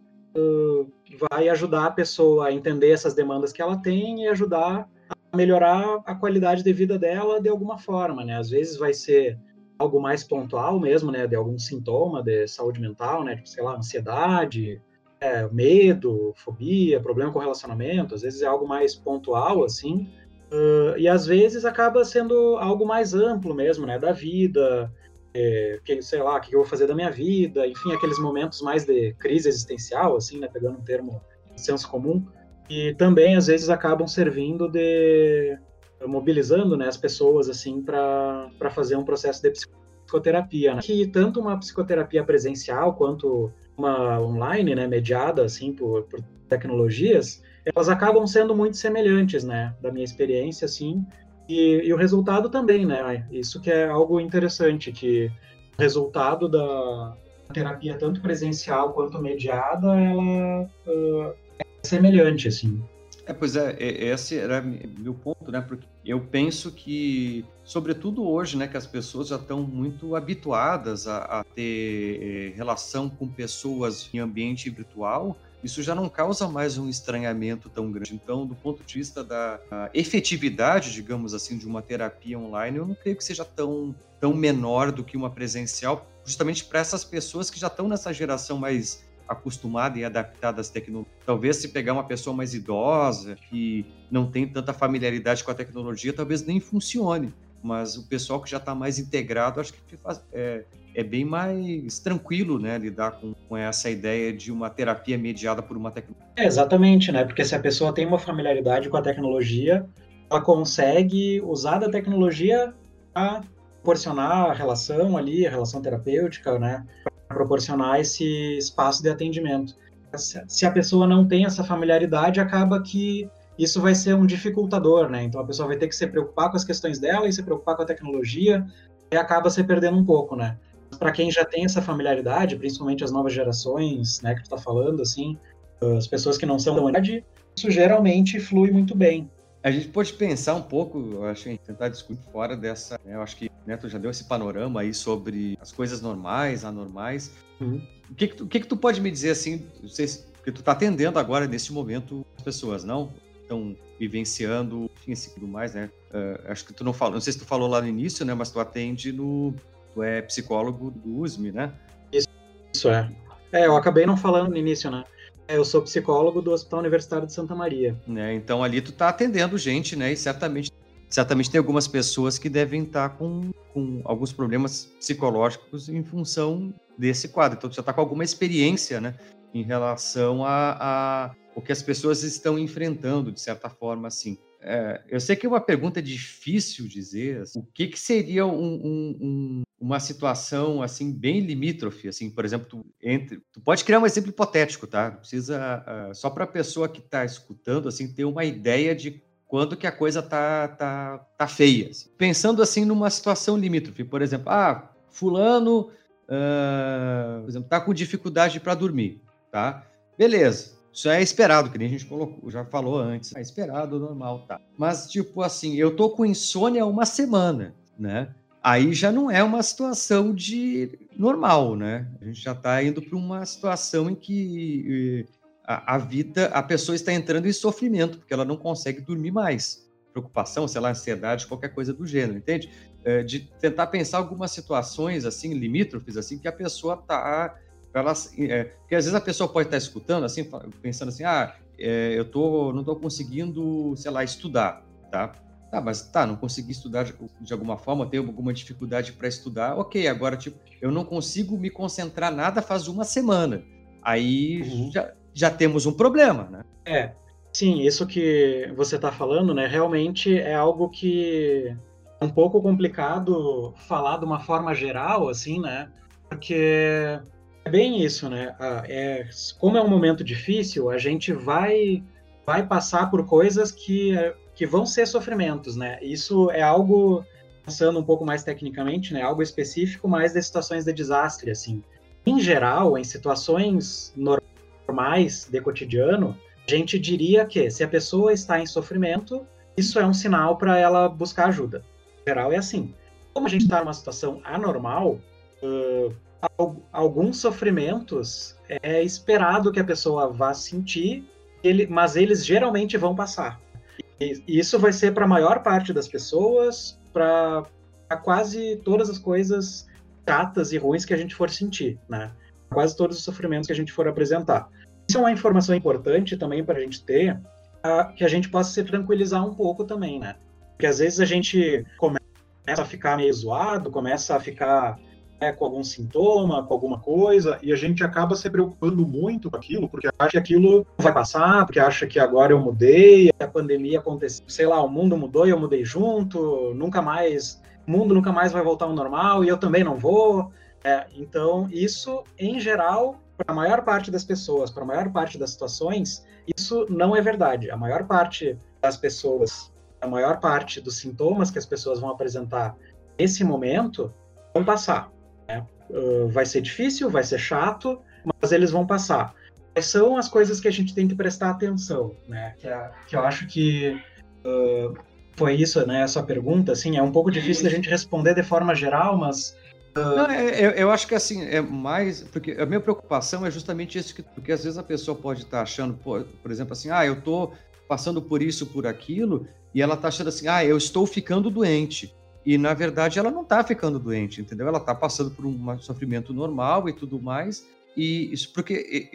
vai ajudar a pessoa a entender essas demandas que ela tem e ajudar a melhorar a qualidade de vida dela de alguma forma, né? Às vezes vai ser algo mais pontual mesmo, né? De algum sintoma de saúde mental, né? Tipo, sei lá, ansiedade, é, medo, fobia, problema com relacionamento, às vezes é algo mais pontual, assim, uh, e às vezes acaba sendo algo mais amplo mesmo, né, da vida, é, que, sei lá, o que eu vou fazer da minha vida, enfim, aqueles momentos mais de crise existencial, assim, né, pegando um termo de senso comum, e também às vezes acabam servindo de mobilizando, né, as pessoas, assim, para fazer um processo de psicoterapia, né? que tanto uma psicoterapia presencial quanto uma online, né, mediada assim por, por tecnologias, elas acabam sendo muito semelhantes, né, da minha experiência, assim, e, e, o resultado também, né, isso que é algo interessante, que o resultado da terapia, tanto presencial quanto mediada, ela uh, é semelhante, assim. É, pois é, esse era meu ponto, né? Porque eu penso que, sobretudo hoje, né, que as pessoas já estão muito habituadas a, a ter eh, relação com pessoas em ambiente virtual, isso já não causa mais um estranhamento tão grande. Então, do ponto de vista da efetividade, digamos assim, de uma terapia online, eu não creio que seja tão, tão menor do que uma presencial, justamente para essas pessoas que já estão nessa geração mais acostumada e adaptada às tecnologias. Talvez se pegar uma pessoa mais idosa, que não tem tanta familiaridade com a tecnologia, talvez nem funcione. Mas o pessoal que já está mais integrado, acho que faz, é, é, bem mais tranquilo, né, lidar com, com, essa ideia de uma terapia mediada por uma tecnologia. É, exatamente, né? Porque se a pessoa tem uma familiaridade com a tecnologia, ela consegue usar da tecnologia para proporcionar a relação ali, a relação terapêutica, né? proporcionar esse espaço de atendimento. se a pessoa não tem essa familiaridade, acaba que isso vai ser um dificultador, né? Então a pessoa vai ter que se preocupar com as questões dela e se preocupar com a tecnologia e acaba se perdendo um pouco, né? Para quem já tem essa familiaridade, principalmente as novas gerações, né, que tu tá falando, assim, as pessoas que não são da idade, isso geralmente flui muito bem. A gente pode pensar um pouco, eu acho, em tentar discutir fora dessa. Né, eu acho que Neto já deu esse panorama aí sobre as coisas normais, anormais. Uhum. O, que, que, tu, o que, que tu pode me dizer assim? Não sei se, porque tu está atendendo agora, nesse momento, as pessoas, não? Estão vivenciando, enfim, assim, tudo mais, né? Uh, acho que tu não falou, não sei se tu falou lá no início, né? Mas tu atende no. Tu é psicólogo do USM, né? Isso, isso é. É, eu acabei não falando no início, né? Eu sou psicólogo do Hospital Universitário de Santa Maria. Né, então ali tu tá atendendo gente, né? E certamente, certamente tem algumas pessoas que devem estar tá com, com alguns problemas psicológicos em função desse quadro. Então tu já tá com alguma experiência, né? Em relação a, a o que as pessoas estão enfrentando, de certa forma, assim. É, eu sei que é uma pergunta difícil dizer. Assim, o que, que seria um, um, um, uma situação assim bem limítrofe, assim, por exemplo, tu, entre, tu pode criar um exemplo hipotético, tá? Precisa uh, só para a pessoa que está escutando assim ter uma ideia de quando que a coisa tá tá, tá feia. Assim. Pensando assim numa situação limítrofe, por exemplo, ah, fulano, uh, por exemplo, tá com dificuldade para dormir, tá? Beleza. Isso é esperado, que nem a gente colocou, já falou antes. É esperado, normal, tá. Mas, tipo assim, eu tô com insônia uma semana, né? Aí já não é uma situação de normal, né? A gente já está indo para uma situação em que eh, a, a, vida, a pessoa está entrando em sofrimento, porque ela não consegue dormir mais. Preocupação, sei lá, ansiedade, qualquer coisa do gênero, entende? É, de tentar pensar algumas situações, assim, limítrofes, assim, que a pessoa está ela, é, porque às vezes a pessoa pode estar escutando, assim, pensando assim, ah, é, eu tô, não estou conseguindo, sei lá, estudar, tá? Tá, mas tá, não consegui estudar de, de alguma forma, tenho alguma dificuldade para estudar, ok, agora, tipo, eu não consigo me concentrar nada faz uma semana. Aí uhum. já, já temos um problema, né? É, sim, isso que você está falando, né, realmente é algo que é um pouco complicado falar de uma forma geral, assim, né, porque é bem isso, né? É, como é um momento difícil, a gente vai vai passar por coisas que, que vão ser sofrimentos, né? Isso é algo pensando um pouco mais tecnicamente, né? Algo específico, mais das situações de desastre, assim. Em geral, em situações normais de cotidiano, a gente diria que se a pessoa está em sofrimento, isso é um sinal para ela buscar ajuda. Em geral é assim. Como a gente está numa situação anormal, uh, alguns sofrimentos é esperado que a pessoa vá sentir, ele, mas eles geralmente vão passar. E isso vai ser para a maior parte das pessoas, para quase todas as coisas chatas e ruins que a gente for sentir, né? Quase todos os sofrimentos que a gente for apresentar. Isso é uma informação importante também para a gente ter, que a gente possa se tranquilizar um pouco também, né? Porque às vezes a gente começa a ficar meio zoado, começa a ficar né, com algum sintoma, com alguma coisa, e a gente acaba se preocupando muito com aquilo, porque acha que aquilo vai passar, porque acha que agora eu mudei, a pandemia aconteceu, sei lá, o mundo mudou e eu mudei junto, nunca mais, o mundo nunca mais vai voltar ao normal e eu também não vou. É, então, isso, em geral, para a maior parte das pessoas, para a maior parte das situações, isso não é verdade. A maior parte das pessoas, a maior parte dos sintomas que as pessoas vão apresentar nesse momento vão passar. Uh, vai ser difícil, vai ser chato, mas eles vão passar. Quais são as coisas que a gente tem que prestar atenção, né? Que, é, que eu acho que uh, foi isso, né? Essa pergunta, assim, é um pouco difícil a gente responder de forma geral, mas uh... Não, é, eu, eu, acho que assim, é mais. Porque a minha preocupação é justamente isso, que, porque às vezes a pessoa pode estar achando, por, por exemplo, assim, ah, eu estou passando por isso, por aquilo, e ela está achando assim, ah, eu estou ficando doente. E, na verdade, ela não está ficando doente, entendeu? Ela está passando por um sofrimento normal e tudo mais. E isso porque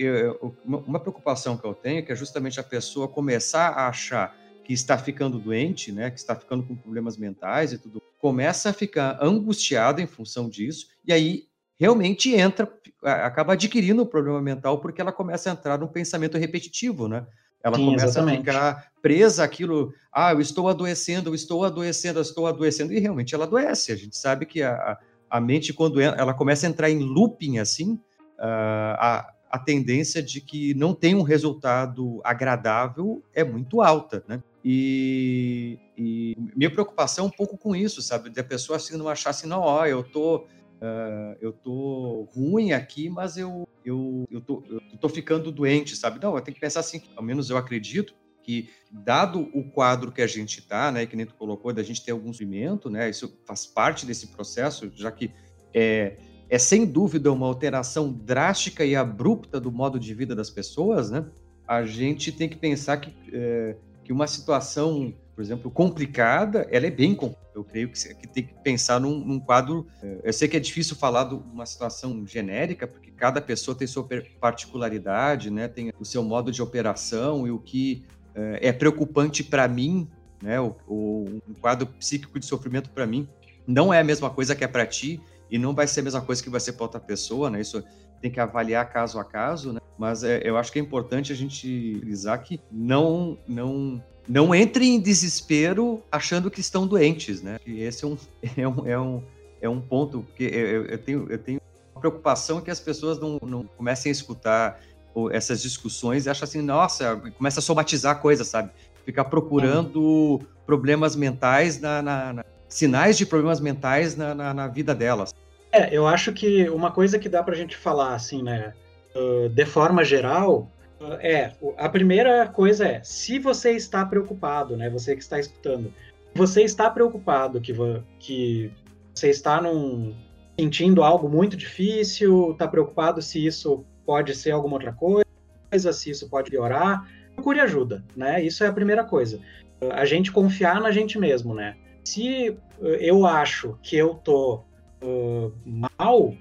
uma preocupação que eu tenho é que é justamente a pessoa começar a achar que está ficando doente, né, que está ficando com problemas mentais e tudo, começa a ficar angustiada em função disso, e aí realmente entra, acaba adquirindo o problema mental porque ela começa a entrar num pensamento repetitivo, né? Ela Sim, começa exatamente. a ficar presa àquilo, ah, eu estou adoecendo, eu estou adoecendo, eu estou adoecendo, e realmente ela adoece. A gente sabe que a, a mente, quando ela começa a entrar em looping assim, uh, a, a tendência de que não tem um resultado agradável é muito alta, né? E, e minha preocupação é um pouco com isso, sabe? Da pessoa assim não achar assim, não, ó, eu tô Uh, eu tô ruim aqui, mas eu, eu, eu, tô, eu tô ficando doente, sabe? Não, eu tenho que pensar assim, ao menos eu acredito que, dado o quadro que a gente está, né, que nem tu colocou, da gente ter algum sofrimento, né, isso faz parte desse processo, já que é, é sem dúvida uma alteração drástica e abrupta do modo de vida das pessoas, né? A gente tem que pensar que, é, que uma situação por exemplo, complicada, ela é bem eu creio que, que tem que pensar num, num, quadro. Eh, eu sei que é difícil falar de uma situação genérica, porque cada pessoa tem sua particularidade, né? Tem o seu modo de operação e o que é, é preocupante para mim, né? O, o, um quadro psíquico de sofrimento para mim não é a mesma coisa que é para ti e não vai ser a mesma coisa que vai ser para outra pessoa, né? Isso tem que avaliar caso a caso, né? Mas é, eu acho que é importante a gente utilizar que não não não entrem em desespero achando que estão doentes, né? E esse é um, é um, é um, é um ponto que eu, eu, tenho, eu tenho uma preocupação que as pessoas não, não comecem a escutar essas discussões e acham assim, nossa, começa a somatizar coisas, sabe? Ficar procurando problemas mentais, na, na, na, sinais de problemas mentais na, na, na, vida delas. É, eu acho que uma coisa que dá pra gente falar, assim, né, de forma geral, é, a primeira coisa é, se você está preocupado, né, você que está escutando, você está preocupado que, que você está num, sentindo algo muito difícil, está preocupado se isso pode ser alguma outra coisa, se isso pode piorar, procure ajuda, né? Isso é a primeira coisa. A gente confiar na gente mesmo, né? Se eu acho que eu tô uh, mal,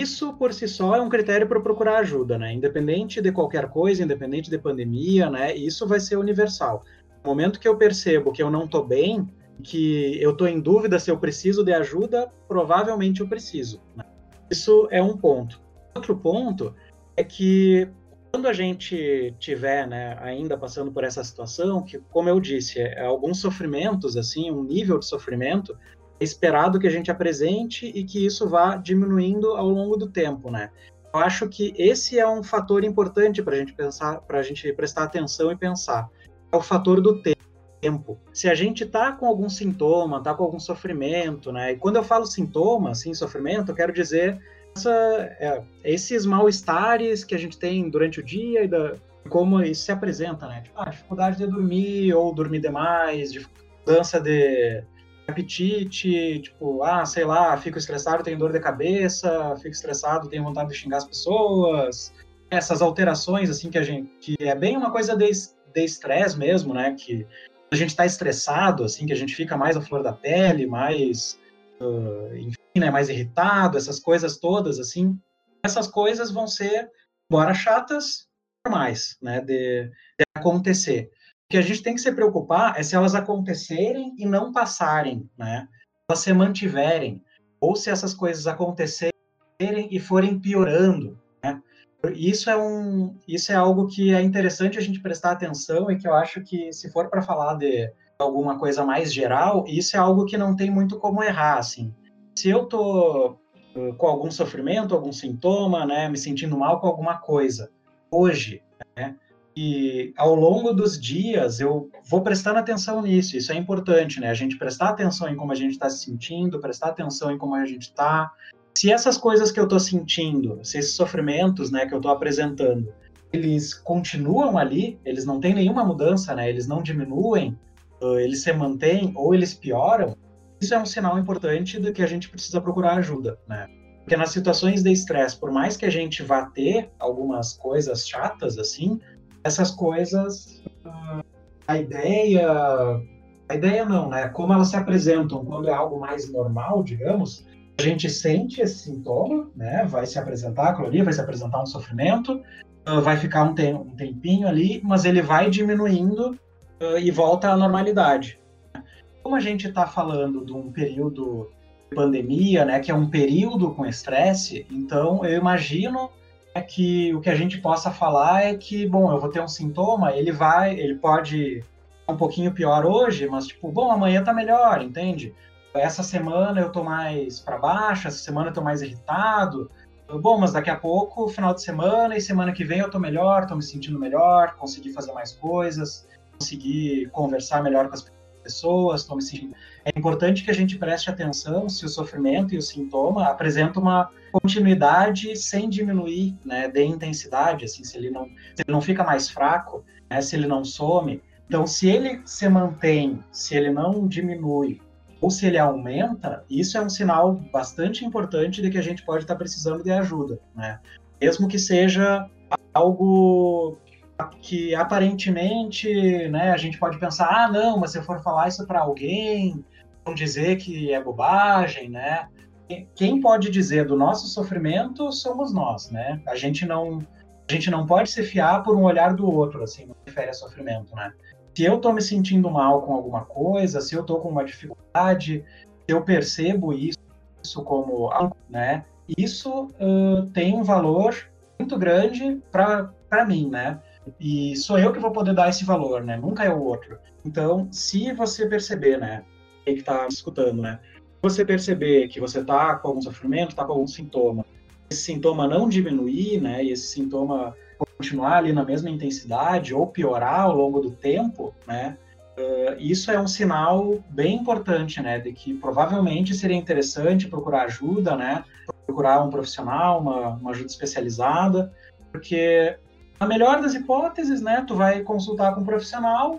isso por si só é um critério para procurar ajuda, né? Independente de qualquer coisa, independente de pandemia, né? Isso vai ser universal. No momento que eu percebo que eu não estou bem, que eu estou em dúvida se eu preciso de ajuda, provavelmente eu preciso. Né? Isso é um ponto. Outro ponto é que quando a gente tiver, né, ainda passando por essa situação, que como eu disse, é, alguns sofrimentos, assim, um nível de sofrimento é esperado que a gente apresente e que isso vá diminuindo ao longo do tempo, né? Eu acho que esse é um fator importante para a gente pensar, para a gente prestar atenção e pensar. É o fator do tempo. Se a gente está com algum sintoma, está com algum sofrimento, né? E quando eu falo sintoma, assim, sofrimento, eu quero dizer essa, é, esses mal-estares que a gente tem durante o dia e da, como isso se apresenta, né? Tipo, ah, dificuldade de dormir ou dormir demais, mudança de apetite, tipo, ah, sei lá, fico estressado, tenho dor de cabeça, fico estressado, tenho vontade de xingar as pessoas. Essas alterações, assim, que a gente. que é bem uma coisa de estresse mesmo, né? Que a gente está estressado, assim, que a gente fica mais à flor da pele, mais. Uh, enfim, né, mais irritado, essas coisas todas, assim. Essas coisas vão ser, embora chatas, normais, né? de, de acontecer. Que a gente tem que se preocupar é se elas acontecerem e não passarem, né? Elas se mantiverem, ou se essas coisas acontecerem e forem piorando, né? Isso é um, isso é algo que é interessante a gente prestar atenção e que eu acho que se for para falar de alguma coisa mais geral, isso é algo que não tem muito como errar, assim. Se eu tô com algum sofrimento, algum sintoma, né, me sentindo mal com alguma coisa, hoje, né, e ao longo dos dias eu vou prestando atenção nisso. Isso é importante, né? A gente prestar atenção em como a gente está se sentindo, prestar atenção em como a gente está. Se essas coisas que eu estou sentindo, se esses sofrimentos, né, que eu estou apresentando, eles continuam ali, eles não têm nenhuma mudança, né? Eles não diminuem, eles se mantêm ou eles pioram. Isso é um sinal importante de que a gente precisa procurar ajuda, né? Porque nas situações de estresse, por mais que a gente vá ter algumas coisas chatas assim, essas coisas, a ideia, a ideia não, né? Como elas se apresentam quando é algo mais normal, digamos, a gente sente esse sintoma, né? Vai se apresentar aquilo ali, vai se apresentar um sofrimento, uh, vai ficar um, te um, tempinho ali, mas ele vai diminuindo uh, e volta à normalidade. Como a gente está falando de um período de pandemia, né? Que é um período com estresse, então eu imagino é que o que a gente possa falar é que, bom, eu vou ter um sintoma, ele vai, ele pode um pouquinho pior hoje, mas tipo, bom, amanhã tá melhor, entende? Essa semana eu tô mais para baixo, essa semana eu tô mais irritado, bom, mas daqui a pouco, final de semana e semana que vem eu tô melhor, tô me sentindo melhor, consegui fazer mais coisas, consegui conversar melhor com as pessoas, tô me sentindo. É importante que a gente preste atenção se o sofrimento e o sintoma apresentam uma continuidade sem diminuir, né, de intensidade, assim, se ele não, se ele não fica mais fraco, né, se ele não some. Então, se ele se mantém, se ele não diminui, ou se ele aumenta, isso é um sinal bastante importante de que a gente pode estar precisando de ajuda, né? Mesmo que seja algo que aparentemente, né, a gente pode pensar, ah, não, mas se eu for falar isso para alguém, dizer que é bobagem, né? Quem pode dizer do nosso sofrimento somos nós, né? A gente não a gente não pode se fiar por um olhar do outro, assim, no refere a sofrimento, né? se eu estou me sentindo mal com alguma coisa, se eu estou com uma dificuldade, eu percebo isso, isso como algo, né? Isso uh, tem um valor muito grande para mim, né? E sou eu que vou poder dar esse valor, né? Nunca é o outro. Então, se você perceber, né? Que está escutando, né? você perceber que você está com algum sofrimento, está com algum sintoma, esse sintoma não diminuir, né? E esse sintoma continuar ali na mesma intensidade ou piorar ao longo do tempo, né? Uh, isso é um sinal bem importante, né, de que provavelmente seria interessante procurar ajuda, né, procurar um profissional, uma, uma ajuda especializada, porque na melhor das hipóteses, né, tu vai consultar com um profissional,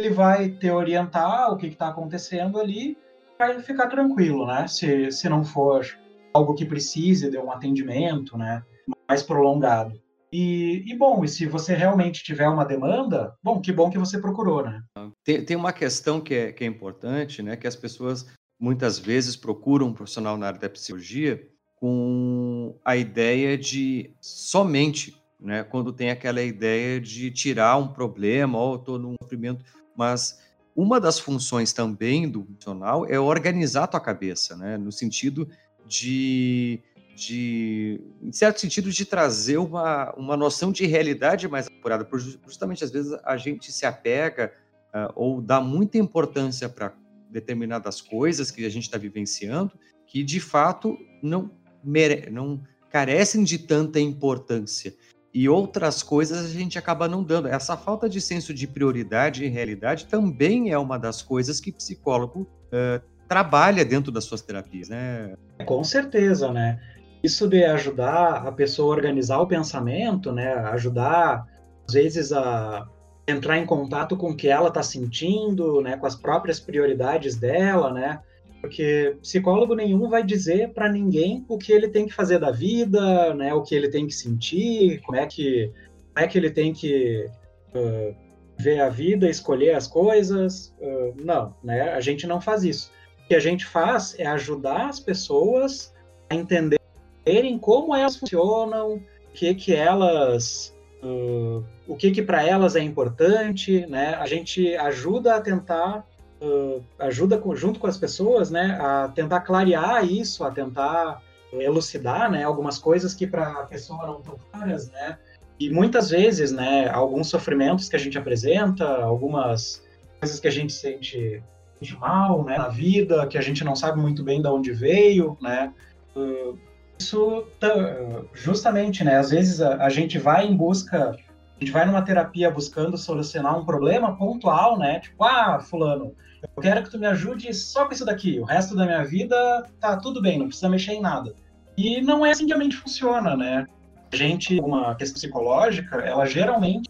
ele vai te orientar o que está acontecendo ali, vai ficar tranquilo, né, se, se não for algo que precise de um atendimento, né, mais prolongado. E, e, bom, e se você realmente tiver uma demanda, bom, que bom que você procurou, né? Tem, tem uma questão que é, que é importante, né? Que as pessoas muitas vezes procuram um profissional na área da psicologia com a ideia de somente, né? Quando tem aquela ideia de tirar um problema ou estou num sofrimento, mas uma das funções também do profissional é organizar a tua cabeça, né? No sentido de de, em certo sentido, de trazer uma, uma noção de realidade mais apurada, por justamente às vezes a gente se apega uh, ou dá muita importância para determinadas coisas que a gente está vivenciando, que de fato não, mere não carecem de tanta importância. E outras coisas a gente acaba não dando. Essa falta de senso de prioridade e realidade também é uma das coisas que psicólogo uh, trabalha dentro das suas terapias, né? Com certeza, né? Isso de ajudar a pessoa a organizar o pensamento, né? Ajudar, às vezes, a entrar em contato com o que ela está sentindo, né? Com as próprias prioridades dela, né? Porque psicólogo nenhum vai dizer para ninguém o que ele tem que fazer da vida, né? O que ele tem que sentir, como é que, como é que ele tem que uh, ver a vida, escolher as coisas. Uh, não, né? A gente não faz isso. O que a gente faz é ajudar as pessoas a entender verem como elas funcionam, o que que elas, uh, o que que para elas é importante, né? A gente ajuda a tentar, uh, ajuda com, junto com as pessoas, né, a tentar clarear isso, a tentar elucidar, né, algumas coisas que para a pessoa não estão claras, né? E muitas vezes, né, alguns sofrimentos que a gente apresenta, algumas coisas que a gente sente, sente mal, né, na vida, que a gente não sabe muito bem de onde veio, né? Uh, isso justamente, né? Às vezes a, a, gente vai em busca, a gente vai numa terapia buscando solucionar um problema pontual, né? Tipo, ah, fulano, eu quero que tu me ajude só com isso daqui. O resto da minha vida tá tudo bem, não precisa mexer em nada. E não é assim que a mente funciona, né? A gente, uma questão psicológica, ela geralmente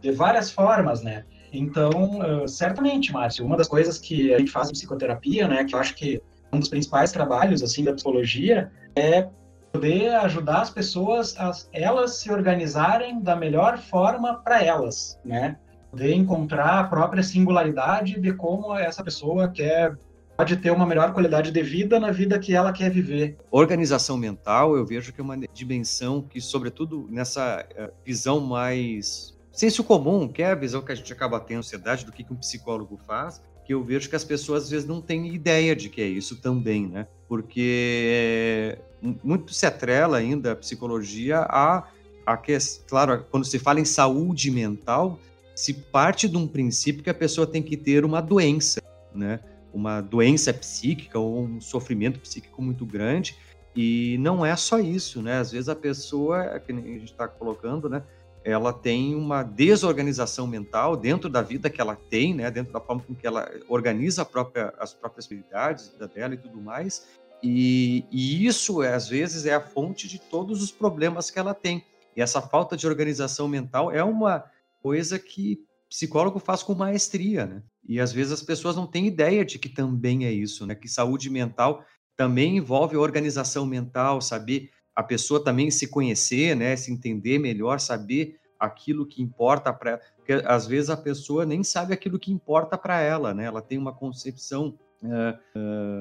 de várias formas, né? Então, certamente, Márcio, uma das coisas que a gente faz em psicoterapia, né, que eu acho que um dos principais trabalhos assim da psicologia é poder ajudar as pessoas a elas se organizarem da melhor forma para elas, né? Poder encontrar a própria singularidade de como essa pessoa quer pode ter uma melhor qualidade de vida na vida que ela quer viver. Organização mental, eu vejo que é uma dimensão que, sobretudo nessa eh, visão mais senso comum, que é a visão que a gente acaba tendo sociedade do que um psicólogo faz, que eu vejo que as pessoas às vezes não têm ideia de que é isso também, né? Porque muito se atrela ainda a psicologia a, a que, claro, quando se fala em saúde mental, se parte de um princípio que a pessoa tem que ter uma doença, né? Uma doença psíquica ou um sofrimento psíquico muito grande E não é só isso, né? Às vezes a pessoa, que a gente está colocando, né? Ela tem uma desorganização mental dentro da vida que ela tem, né? Dentro da forma com que ela organiza própria, as próprias habilidades dela e tudo mais. E, e isso, às vezes, é a fonte de todos os problemas que ela tem. E essa falta de organização mental é uma coisa que psicólogo faz com maestria, né? E às vezes as pessoas não têm ideia de que também é isso, né? Que saúde mental também envolve organização mental, saber a pessoa também se conhecer, né? Se entender melhor, saber aquilo que importa para, porque às vezes a pessoa nem sabe aquilo que importa para ela, né? Ela tem uma concepção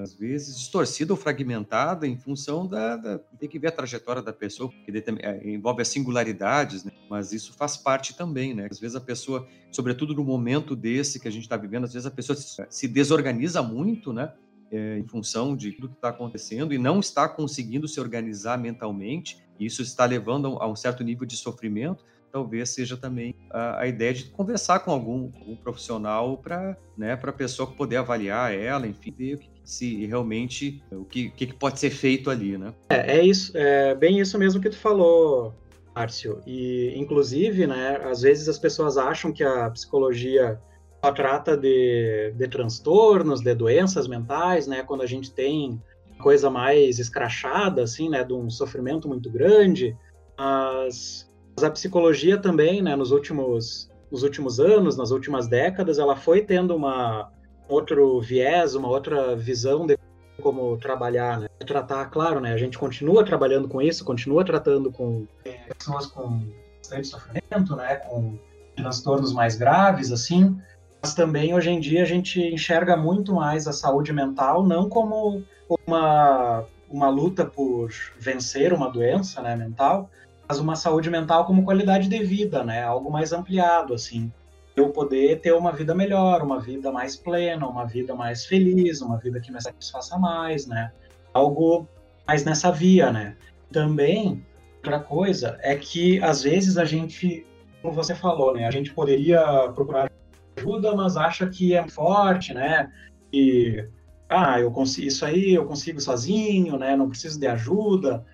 às vezes distorcida ou fragmentada em função da, da, tem que ver a trajetória da pessoa que eh, envolve as singularidades, né? mas isso faz parte também, né? Às vezes a pessoa, sobretudo no momento desse que a gente está vivendo, às vezes a pessoa se, desorganiza muito, né? É, em função de tudo que está acontecendo e não está conseguindo se organizar mentalmente, isso está levando a um certo nível de sofrimento, talvez seja também a, a ideia de conversar com algum, algum profissional para né, a pessoa poder avaliar ela, enfim, ver se realmente o que, que pode ser feito ali, né? É, é isso, é bem isso mesmo que tu falou, Márcio. E, inclusive, né, às vezes as pessoas acham que a psicologia só trata de, de transtornos, de doenças mentais, né, quando a gente tem coisa mais escrachada, assim, né, de um sofrimento muito grande, mas mas a psicologia também, né, nos últimos, nos últimos anos, nas últimas décadas, ela foi tendo uma outro viés, uma outra visão de como trabalhar, né? Tratar, claro, né? A gente continua trabalhando com isso, continua tratando com pessoas com bastante sofrimento, né? Com transtornos mais graves, assim. Mas também hoje em dia a gente enxerga muito mais a saúde mental não como uma uma luta por vencer uma doença, né, mental, uma saúde mental como qualidade de vida, né? Algo mais ampliado, assim. Eu poder ter uma vida melhor, uma vida mais plena, uma vida mais feliz, uma vida que me satisfaça mais, né? Algo mais nessa via, né? Também, outra coisa é que, às vezes, a gente, como você falou, né? A gente poderia procurar ajuda, mas acha que é forte, né? E, ah, eu consigo, isso aí eu consigo sozinho, né? Não preciso de ajuda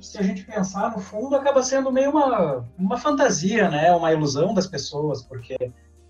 se a gente pensar no fundo, acaba sendo meio uma, uma fantasia, né? Uma ilusão das pessoas, porque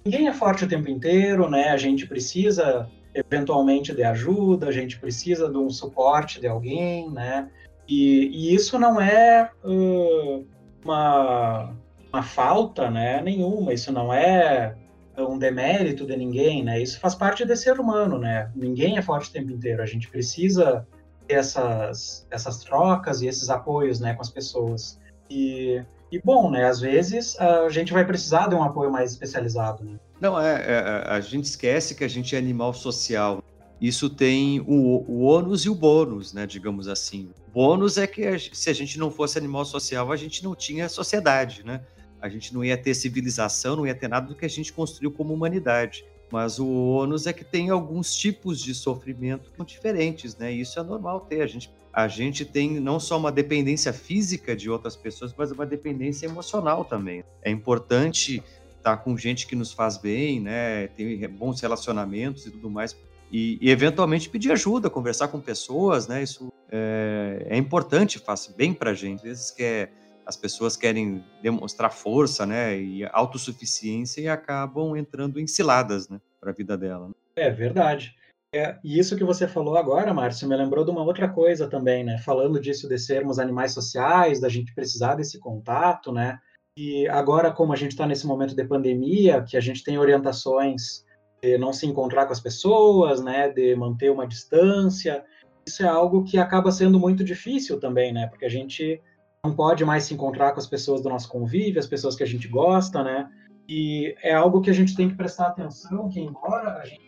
ninguém é forte o tempo inteiro, né? A gente precisa eventualmente de ajuda, a gente precisa de um suporte de alguém, né? E, e isso não é uh, uma, uma falta, né? Nenhuma. Isso não é um demérito de ninguém, né? Isso faz parte de ser humano, né? Ninguém é forte o tempo inteiro. A gente precisa essas, essas trocas e esses apoios né, com as pessoas. E, e, bom, né, às vezes a gente vai precisar de um apoio mais especializado. Né? Não, é, é, a gente esquece que a gente é animal social. Isso tem o, o ônus e o bônus, né, digamos assim. O bônus é que a, se a gente não fosse animal social, a gente não tinha sociedade, né? A gente não ia ter civilização, não ia ter nada do que a gente construiu como humanidade. Mas o ônus é que tem alguns tipos de sofrimento diferentes, né? E isso é normal ter. A gente, a gente tem não só uma dependência física de outras pessoas, mas uma dependência emocional também. É importante estar com gente que nos faz bem, né? Ter bons relacionamentos e tudo mais. E, e eventualmente pedir ajuda, conversar com pessoas, né? Isso é, é importante, faz bem pra gente. Às vezes quer as pessoas querem demonstrar força, né, e autossuficiência e acabam entrando em ciladas, né, para a vida dela. Né? É verdade. É, e isso que você falou agora, Márcio, me lembrou de uma outra coisa também, né? Falando disso de sermos animais sociais, da gente precisar desse contato, né? E agora, como a gente está nesse momento de pandemia, que a gente tem orientações de não se encontrar com as pessoas, né? De manter uma distância, isso é algo que acaba sendo muito difícil também, né? Porque a gente não pode mais se encontrar com as pessoas do nosso convívio, as pessoas que a gente gosta, né? E é algo que a gente tem que prestar atenção, que embora a gente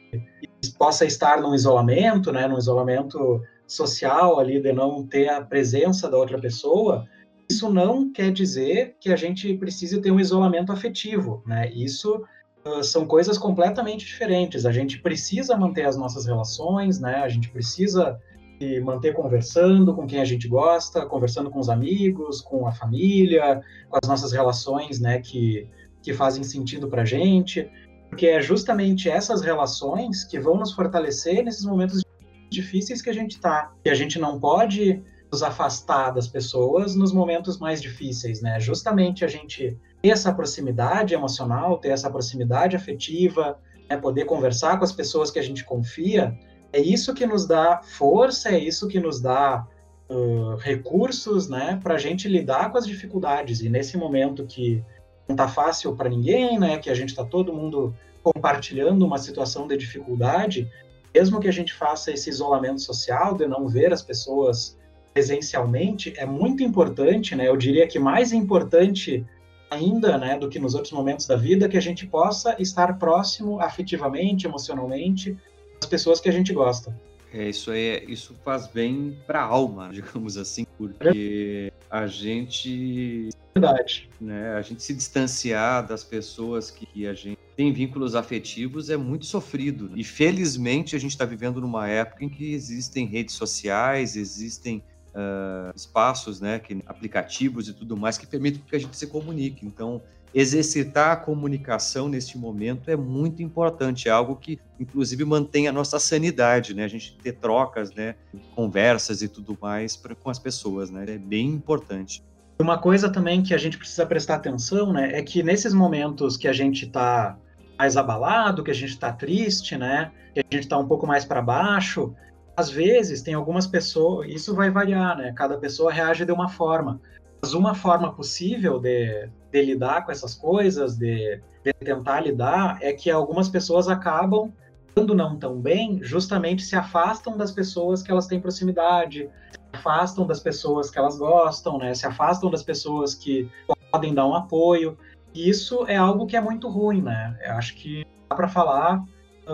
possa estar num isolamento, né, num isolamento social ali de não ter a presença da outra pessoa, isso não quer dizer que a gente precise ter um isolamento afetivo, né? Isso uh, são coisas completamente diferentes. A gente precisa manter as nossas relações, né? A gente precisa e manter conversando com quem a gente gosta, conversando com os amigos, com a família, com as nossas relações, né, que, que fazem sentido para gente, porque é justamente essas relações que vão nos fortalecer nesses momentos difíceis que a gente está. E a gente não pode nos afastar das pessoas nos momentos mais difíceis, né? Justamente a gente ter essa proximidade emocional, ter essa proximidade afetiva, né? poder conversar com as pessoas que a gente confia, é isso que nos dá força, é isso que nos dá uh, recursos, né, para a gente lidar com as dificuldades. E nesse momento que não está fácil para ninguém, né, que a gente está todo mundo compartilhando uma situação de dificuldade, mesmo que a gente faça esse isolamento social, de não ver as pessoas presencialmente, é muito importante, né? Eu diria que mais importante ainda, né, do que nos outros momentos da vida, que a gente possa estar próximo afetivamente, emocionalmente, das pessoas que a gente gosta. É, isso é, isso faz bem para a alma, digamos assim, porque a gente Verdade. Né, a gente se distanciar das pessoas que a gente tem vínculos afetivos é muito sofrido. E felizmente a gente está vivendo numa época em que existem redes sociais, existem uh, espaços, né, que, aplicativos e tudo mais que permitem que a gente se comunique. Então, exercitar a comunicação neste momento é muito importante, é algo que, inclusive, mantém a nossa sanidade, né? A gente ter trocas, né, conversas e tudo mais pra, com as pessoas, né? É bem importante. Uma coisa também que a gente precisa prestar atenção, né, é que nesses momentos que a gente está mais abalado, que a gente está triste, né, que a gente está um pouco mais para baixo, às vezes tem algumas pessoas, isso vai variar, né? Cada pessoa reage de uma forma. Mas uma forma possível de, de lidar com essas coisas, de, de tentar lidar, é que algumas pessoas acabam, quando não tão bem, justamente se afastam das pessoas que elas têm proximidade, se afastam das pessoas que elas gostam, né? Se afastam das pessoas que podem dar um apoio. E isso é algo que é muito ruim, né? Eu acho que dá para falar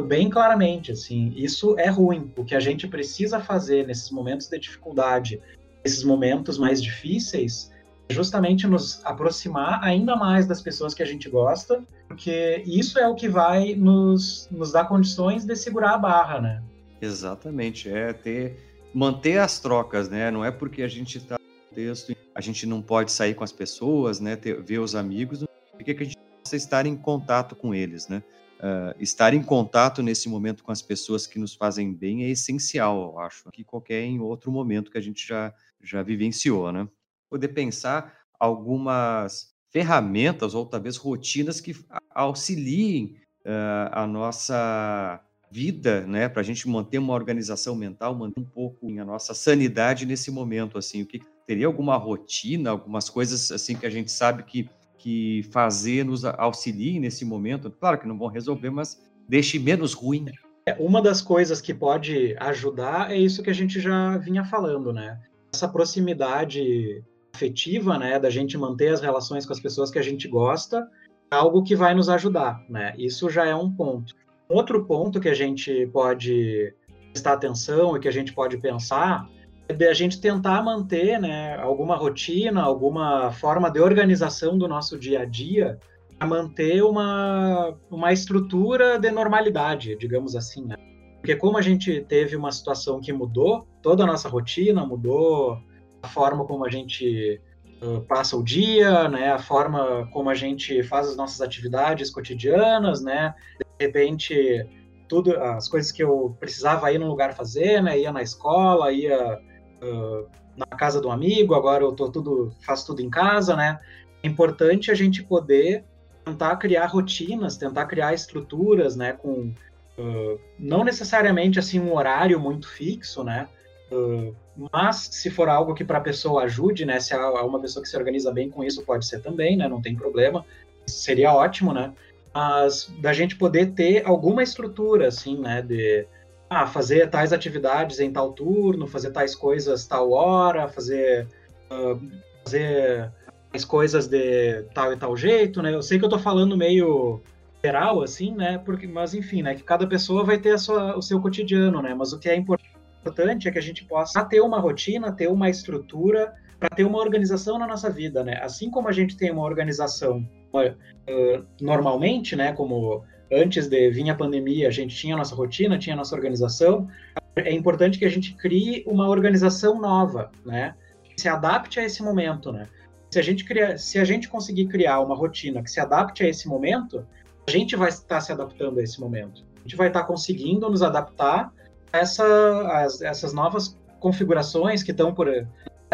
bem claramente, assim, isso é ruim. O que a gente precisa fazer nesses momentos de dificuldade, nesses momentos mais difíceis, justamente nos aproximar ainda mais das pessoas que a gente gosta, porque isso é o que vai nos, nos dar condições de segurar a barra, né? Exatamente, é ter manter as trocas, né? Não é porque a gente está no texto, a gente não pode sair com as pessoas, né? Ter, ver os amigos, porque que a gente possa estar em contato com eles, né? Uh, estar em contato nesse momento com as pessoas que nos fazem bem é essencial, eu acho, que qualquer em outro momento que a gente já, já vivenciou, né? Poder pensar algumas ferramentas ou talvez rotinas que auxiliem uh, a nossa vida, né, para a gente manter uma organização mental, manter um pouco a nossa sanidade nesse momento, assim, o que teria alguma rotina, algumas coisas assim que a gente sabe que que fazer nos auxilie nesse momento. Claro que não vão resolver, mas deixe menos ruim. É, uma das coisas que pode ajudar é isso que a gente já vinha falando, né? Essa proximidade afetiva, né, da gente manter as relações com as pessoas que a gente gosta, é algo que vai nos ajudar, né? Isso já é um ponto. Outro ponto que a gente pode prestar atenção e que a gente pode pensar de a gente tentar manter né, alguma rotina, alguma forma de organização do nosso dia a dia para manter uma, uma estrutura de normalidade, digamos assim. Né? Porque como a gente teve uma situação que mudou toda a nossa rotina, mudou a forma como a gente uh, passa o dia, né, a forma como a gente faz as nossas atividades cotidianas, né, de repente tudo as coisas que eu precisava ir no lugar fazer, né, ia na escola, ia uh, na casa do amigo, agora eu tô tudo, faço tudo em casa, né? É importante a gente poder tentar criar rotinas, tentar criar estruturas, né? Com uh, não necessariamente assim um horário muito fixo, né? Uh, mas se for algo que para a pessoa ajude, né? Se é uma pessoa que se organiza bem com isso, pode ser também, né? Não tem problema. Seria ótimo, né? Mas da gente poder ter alguma estrutura, assim, né? De ah, fazer tais atividades em tal turno, fazer tais coisas tal hora, fazer, uh, fazer as coisas de tal e tal jeito, né? Eu sei que eu tô falando meio geral, assim, né? Porque, mas enfim, né? Que cada pessoa vai ter a sua, o seu cotidiano, né? Mas o que é importante é que a gente possa ter uma rotina, ter uma estrutura para ter uma organização na nossa vida, né? Assim como a gente tem uma organização uh, normalmente, né? Como antes de vir a pandemia, a gente tinha a nossa rotina, tinha a nossa organização. É importante que a gente crie uma organização nova, né? Que se adapte a esse momento, né? Se a gente criar, se a gente conseguir criar uma rotina que se adapte a esse momento, a gente vai estar se adaptando a esse momento. A gente vai estar conseguindo nos adaptar essa, a essas novas configurações que estão por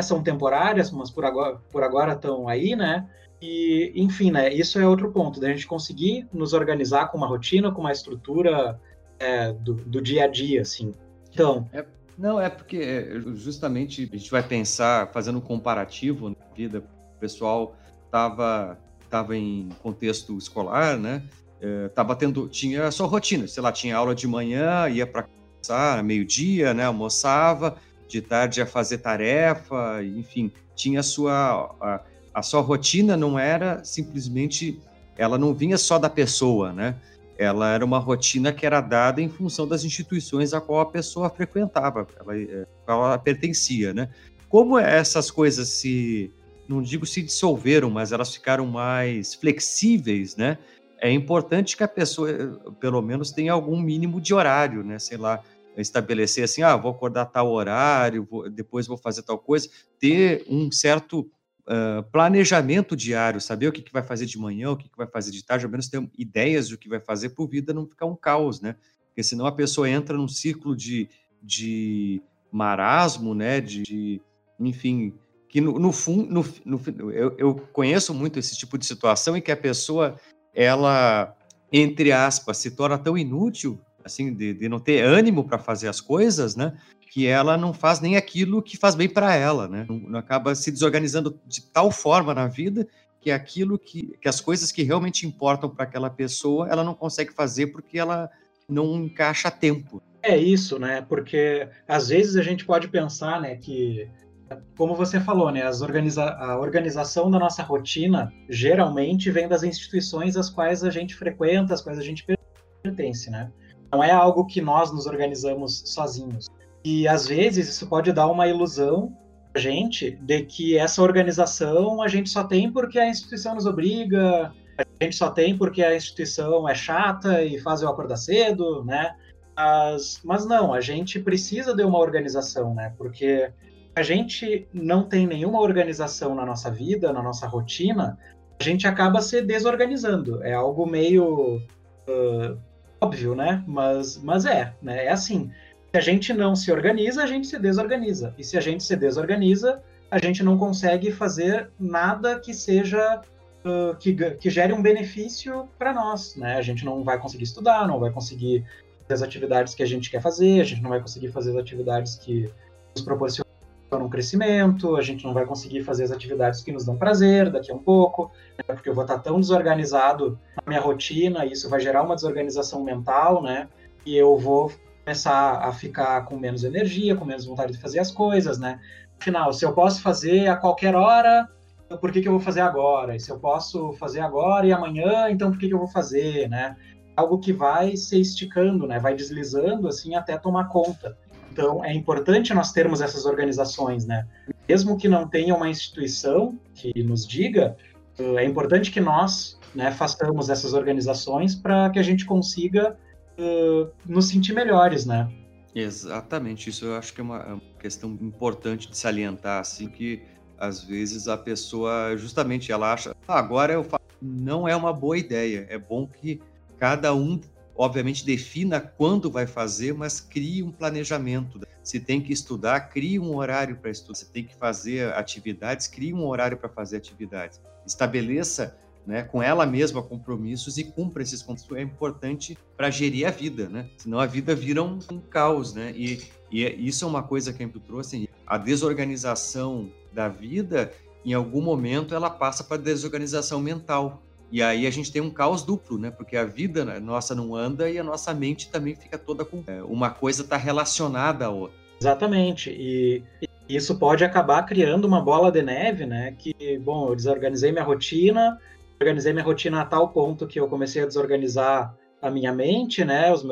são temporárias, mas por agora, por agora estão aí, né? E, enfim, né? Isso é outro ponto, da gente conseguir nos organizar com uma rotina, com uma estrutura é, do, do, dia a dia, assim. Então. É, não, é porque é, justamente a gente vai pensar, fazendo um comparativo na vida, o pessoal estava tava em contexto escolar, né? É, tava tendo, tinha a sua rotina, sei lá, tinha aula de manhã, ia para casa, meio-dia, né? Almoçava, de tarde ia fazer tarefa, enfim, tinha a sua. A, a sua rotina não era simplesmente. Ela não vinha só da pessoa, né? Ela era uma rotina que era dada em função das instituições a qual a pessoa frequentava, ela, a qual ela pertencia, né? Como essas coisas se, não digo se dissolveram, mas elas ficaram mais flexíveis, né? É importante que a pessoa, pelo menos, tenha algum mínimo de horário, né? Sei lá, estabelecer assim, ah, vou acordar tal horário, vou, depois vou fazer tal coisa, ter um certo uh, planejamento diário, saber o que, que vai fazer de manhã, o que, que vai fazer de tarde, ao menos ter ideias do que vai fazer por vida não ficar um caos, né? Porque senão a pessoa entra num ciclo de, de marasmo, né? De, de enfim, que no, no fundo, no, no, eu, eu conheço muito esse tipo de situação em que a pessoa, ela, entre aspas, se torna tão inútil assim, de, de não ter ânimo para fazer as coisas, né? Que ela não faz nem aquilo que faz bem para ela, né? Não, não, acaba se desorganizando de tal forma na vida que aquilo que, que as coisas que realmente importam para aquela pessoa, ela não consegue fazer porque ela não encaixa tempo. É isso, né? Porque às vezes a gente pode pensar, né, que como você falou, né, as organiza a organização da nossa rotina geralmente vem das instituições às quais a gente frequenta, às quais a gente pertence, né? Não é algo que nós nos organizamos sozinhos. E às vezes isso pode dar uma ilusão a gente de que essa organização a gente só tem porque a instituição nos obriga, a gente só tem porque a instituição é chata e faz eu acordar cedo, né? Mas, mas não, a gente precisa de uma organização, né? Porque a gente não tem nenhuma organização na nossa vida, na nossa rotina, a gente acaba se desorganizando. É algo meio uh, óbvio, né? Mas, mas é, né? É assim. Se a gente não se organiza, a gente se desorganiza. E se a gente se desorganiza, a gente não consegue fazer nada que seja uh, que, que gere um benefício para nós, né? A gente não vai conseguir estudar, não vai conseguir fazer as atividades que a gente quer fazer, a gente não vai conseguir fazer as atividades que nos proporcionam um crescimento, a gente não vai conseguir fazer as atividades que nos dão prazer daqui a um pouco, né, porque eu vou estar tão desorganizado na minha rotina, e isso vai gerar uma desorganização mental, né? E eu vou começar a ficar com menos energia, com menos vontade de fazer as coisas, né? Afinal, se eu posso fazer a qualquer hora, por que, que eu vou fazer agora? E se eu posso fazer agora e amanhã, então por que, que eu vou fazer, né? Algo que vai se esticando, né? Vai deslizando assim até tomar conta. Então, é importante nós termos essas organizações, né? Mesmo que não tenha uma instituição que nos diga, é importante que nós né, façamos essas organizações para que a gente consiga uh, nos sentir melhores, né? Exatamente, isso eu acho que é uma, é uma questão importante de salientar, assim, que às vezes a pessoa, justamente, ela acha, ah, agora eu faço. Não é uma boa ideia, é bom que cada um obviamente defina quando vai fazer, mas crie um planejamento. Se tem que estudar, crie um horário para estudar. Se tem que fazer atividades, crie um horário para fazer atividades. Estabeleça né, com ela mesma compromissos e cumpra esses compromissos. É importante para gerir a vida, né? Senão a vida vira um, um caos, né? E, e, é, isso é uma coisa que a Empo trouxe. A desorganização da vida, em algum momento, ela passa para desorganização mental. E aí a gente tem um caos duplo, né? Porque a vida nossa não anda e a nossa mente também fica toda com. É, uma coisa está relacionada à outra. Exatamente. E isso pode acabar criando uma bola de neve, né? Que, bom, eu desorganizei minha rotina, organizei minha rotina a tal ponto que eu comecei a desorganizar a minha mente, né? Os,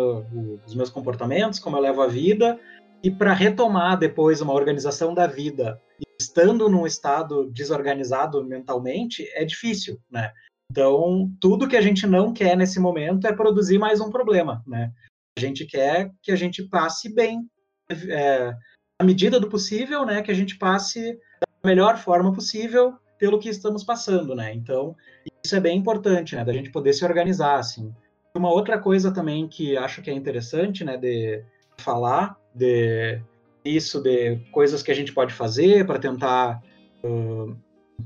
os meus comportamentos, como eu levo a vida. E para retomar depois uma organização da vida, estando num estado desorganizado mentalmente, é difícil, né? Então, tudo que a gente não quer nesse momento é produzir mais um problema, né? A gente quer que a gente passe bem, é, à medida do possível, né? Que a gente passe da melhor forma possível pelo que estamos passando, né? Então, isso é bem importante, né? Da gente poder se organizar, assim. Uma outra coisa também que acho que é interessante, né? De falar, de isso de coisas que a gente pode fazer para tentar uh,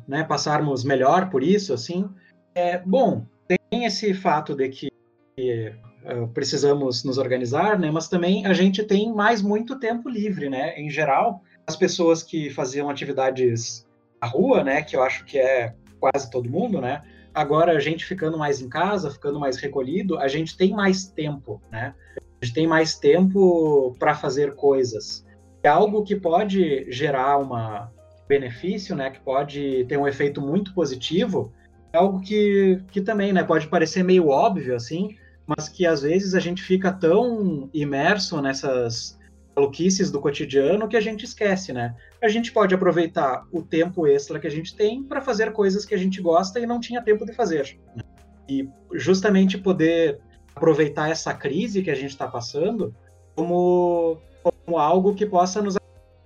né, passarmos melhor por isso, assim. É, bom, tem esse fato de que uh, precisamos nos organizar, né, mas também a gente tem mais muito tempo livre, né? Em geral, as pessoas que faziam atividades na rua, né, que eu acho que é quase todo mundo, né? Agora a gente ficando mais em casa, ficando mais recolhido, a gente tem mais tempo, né? A gente tem mais tempo para fazer coisas. É algo que pode gerar uma benefício, né? Que pode ter um efeito muito positivo. É algo que, que também, né? Pode parecer meio óbvio assim, mas que às vezes a gente fica tão imerso nessas maluquices do cotidiano que a gente esquece, né? A gente pode aproveitar o tempo extra que a gente tem para fazer coisas que a gente gosta e não tinha tempo de fazer. Né? E justamente poder aproveitar essa crise que a gente está passando como, como algo que possa nos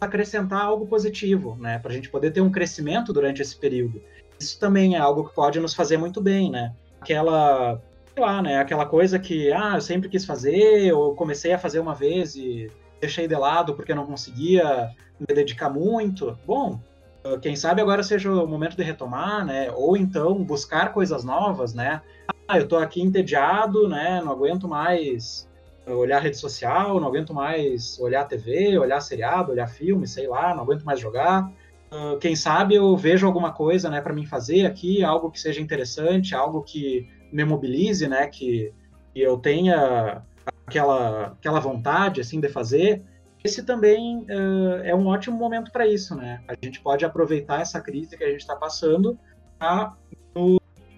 acrescentar algo positivo, né? Para a gente poder ter um crescimento durante esse período. Isso também é algo que pode nos fazer muito bem, né? Aquela, sei lá, né? Aquela coisa que, ah, eu sempre quis fazer, ou comecei a fazer uma vez e deixei de lado porque não conseguia me dedicar muito. Bom, quem sabe agora seja o momento de retomar, né? Ou então buscar coisas novas, né? Ah, eu tô aqui entediado, né? Não aguento mais olhar rede social, não aguento mais olhar TV, olhar seriado, olhar filme, sei lá, não aguento mais jogar. Uh, quem sabe eu vejo alguma coisa, né, para mim fazer aqui, algo que seja interessante, algo que me mobilize, né, que, que eu tenha aquela, aquela vontade assim de fazer, esse também uh, é um ótimo momento para isso, né? A gente pode aproveitar essa crise que a gente está passando para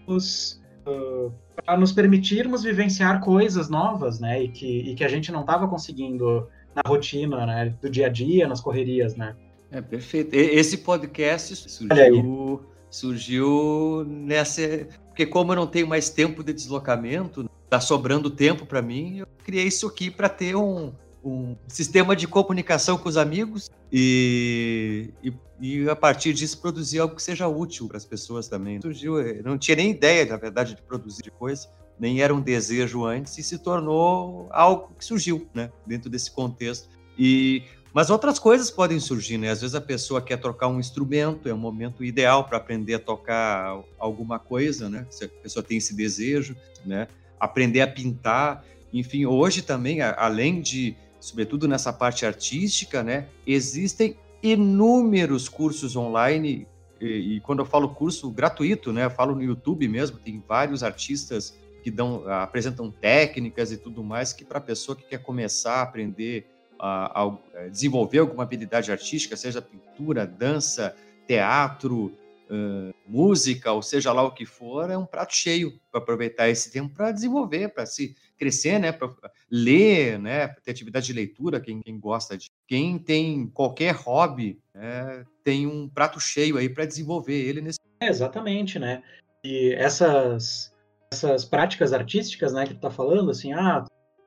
nos, uh, nos permitirmos vivenciar coisas novas, né? E que, e que a gente não estava conseguindo na rotina, né? Do dia a dia, nas correrias, né? É perfeito. Esse podcast surgiu, surgiu nessa. Porque, como eu não tenho mais tempo de deslocamento, tá sobrando tempo para mim, eu criei isso aqui para ter um, um sistema de comunicação com os amigos e, e, e, a partir disso produzir algo que seja útil para as pessoas também. Surgiu, eh, não tinha nem ideia, na verdade, de produzir coisa, nem era um desejo antes e se tornou algo que surgiu, né, dentro desse contexto. E mas outras coisas podem surgir, né? Às vezes a pessoa quer trocar um instrumento, é um momento ideal para aprender a tocar alguma coisa, né? Se a pessoa tem esse desejo, né? aprender a pintar. Enfim, hoje também, além de, sobretudo nessa parte artística, né, existem inúmeros cursos online. E, e quando eu falo curso gratuito, né, eu falo no YouTube mesmo, tem vários artistas que dão, apresentam técnicas e tudo mais que para a pessoa que quer começar a aprender a, a, desenvolver alguma habilidade artística, seja pintura, dança, teatro, uh, música, ou seja lá o que for, é um prato cheio para aproveitar esse tempo para desenvolver, para se crescer, né, para ler, né, ter atividade de leitura, quem, quem gosta de. Quem tem qualquer hobby né, tem um prato cheio aí para desenvolver ele nesse. É, exatamente, né? E essas, essas práticas artísticas, né, que tu tá falando, assim, ah,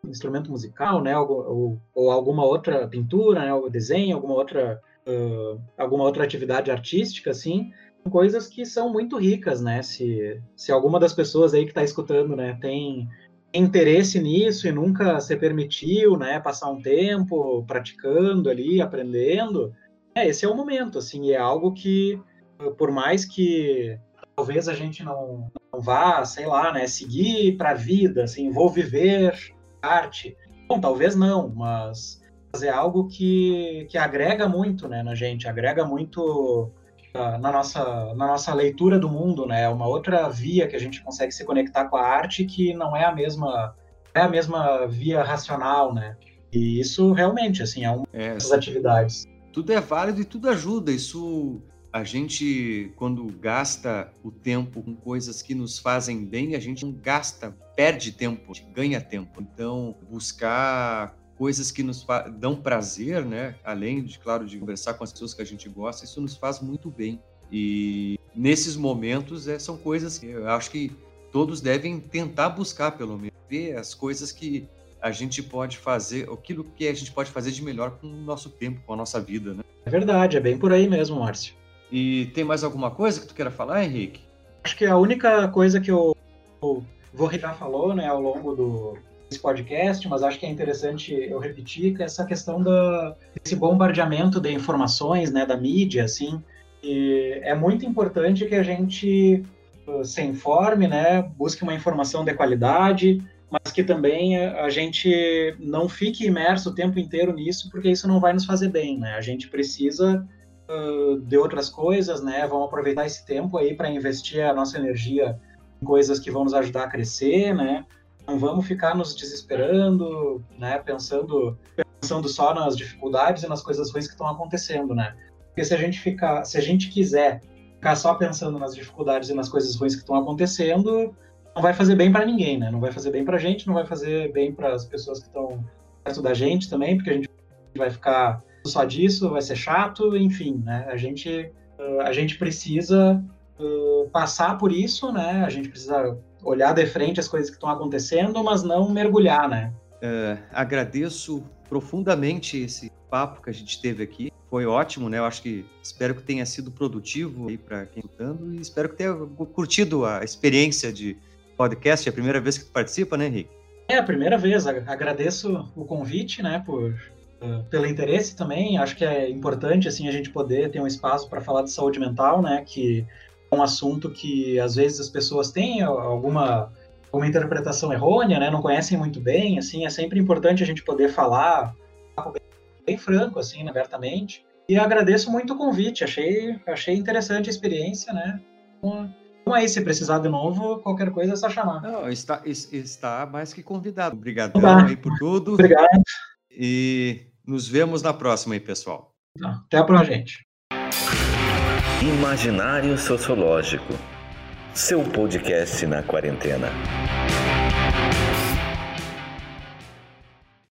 instrumento musical, né, ou, ou, alguma outra pintura, né, desenho, alguma outra, uh, alguma outra atividade artística, assim, coisas que são muito ricas, né? Se, se alguma das pessoas aí que está escutando, né, tem interesse nisso e nunca se permitiu, né, passar um tempo praticando ali, aprendendo, é, esse é o momento, assim, é algo que, por mais que talvez a gente não, não vá, sei lá, né, seguir para a vida, assim, vou viver arte, bom, talvez não, mas é algo que, que agrega muito, né, na gente, agrega muito na nossa, na nossa leitura do mundo, né? É uma outra via que a gente consegue se conectar com a arte que não é a mesma é a mesma via racional, né? E isso realmente, assim, é uma é, das atividades. Tudo é válido e tudo ajuda. Isso a gente, quando gasta o tempo com coisas que nos fazem bem, a gente não gasta, perde tempo, a gente ganha tempo. Então, buscar coisas que nos dão prazer, né? Além de, claro, de conversar com as pessoas que a gente gosta, isso nos faz muito bem. E nesses momentos é, são coisas que eu acho que todos devem tentar buscar, pelo menos, ver as coisas que a gente pode fazer, aquilo que a gente pode fazer de melhor com o nosso tempo, com a nossa vida, né? É verdade, é bem por aí mesmo, Márcio. E tem mais alguma coisa que tu queira falar, Henrique? Acho que a única coisa que eu, o Vorri já falou, né, ao longo do, esse podcast, mas acho que é interessante eu repetir que é essa questão da, desse bombardeamento de informações, né, da mídia, assim, é muito importante que a gente uh, se informe, né, busque uma informação de qualidade, mas que também a gente não fique imerso o tempo inteiro nisso, porque isso não vai nos fazer bem, né? A gente precisa uh, de outras coisas, né? Vamos aproveitar esse tempo aí para investir a nossa energia em coisas que vão nos ajudar a crescer, né? Não vamos ficar nos desesperando, né? Pensando, pensando só nas dificuldades e nas coisas ruins que estão acontecendo, né? Porque se a gente ficar, se a gente quiser ficar só pensando nas dificuldades e nas coisas ruins que estão acontecendo, não vai fazer bem para ninguém, né? Não vai fazer bem para a gente, não vai fazer bem para as pessoas que estão perto da gente também, porque a gente vai ficar só disso, vai ser chato, enfim, né? A gente, a gente precisa passar por isso, né? A gente precisa olhar de frente as coisas que estão acontecendo, mas não mergulhar, né? Uh, agradeço profundamente esse papo que a gente teve aqui. Foi ótimo, né? Eu acho que espero que tenha sido produtivo aí para quem está escutando e espero que tenha curtido a experiência de podcast. É a primeira vez que tu participa, né, Henrique? É a primeira vez. Agradeço o convite, né, por pelo interesse também. Acho que é importante assim a gente poder ter um espaço para falar de saúde mental, né, que é um assunto que às vezes as pessoas têm alguma uma interpretação errônea, né? Não conhecem muito bem, assim, é sempre importante a gente poder falar bem, franco, assim, abertamente. E agradeço muito o convite, achei, achei interessante a experiência, né? Então aí, se precisar de novo, qualquer coisa é só chamar. Não, está, está mais que convidado. Obrigadão tá. aí por tudo. Obrigado. E nos vemos na próxima aí, pessoal. Tá. Até a próxima, gente. Imaginário Sociológico. Seu podcast na quarentena.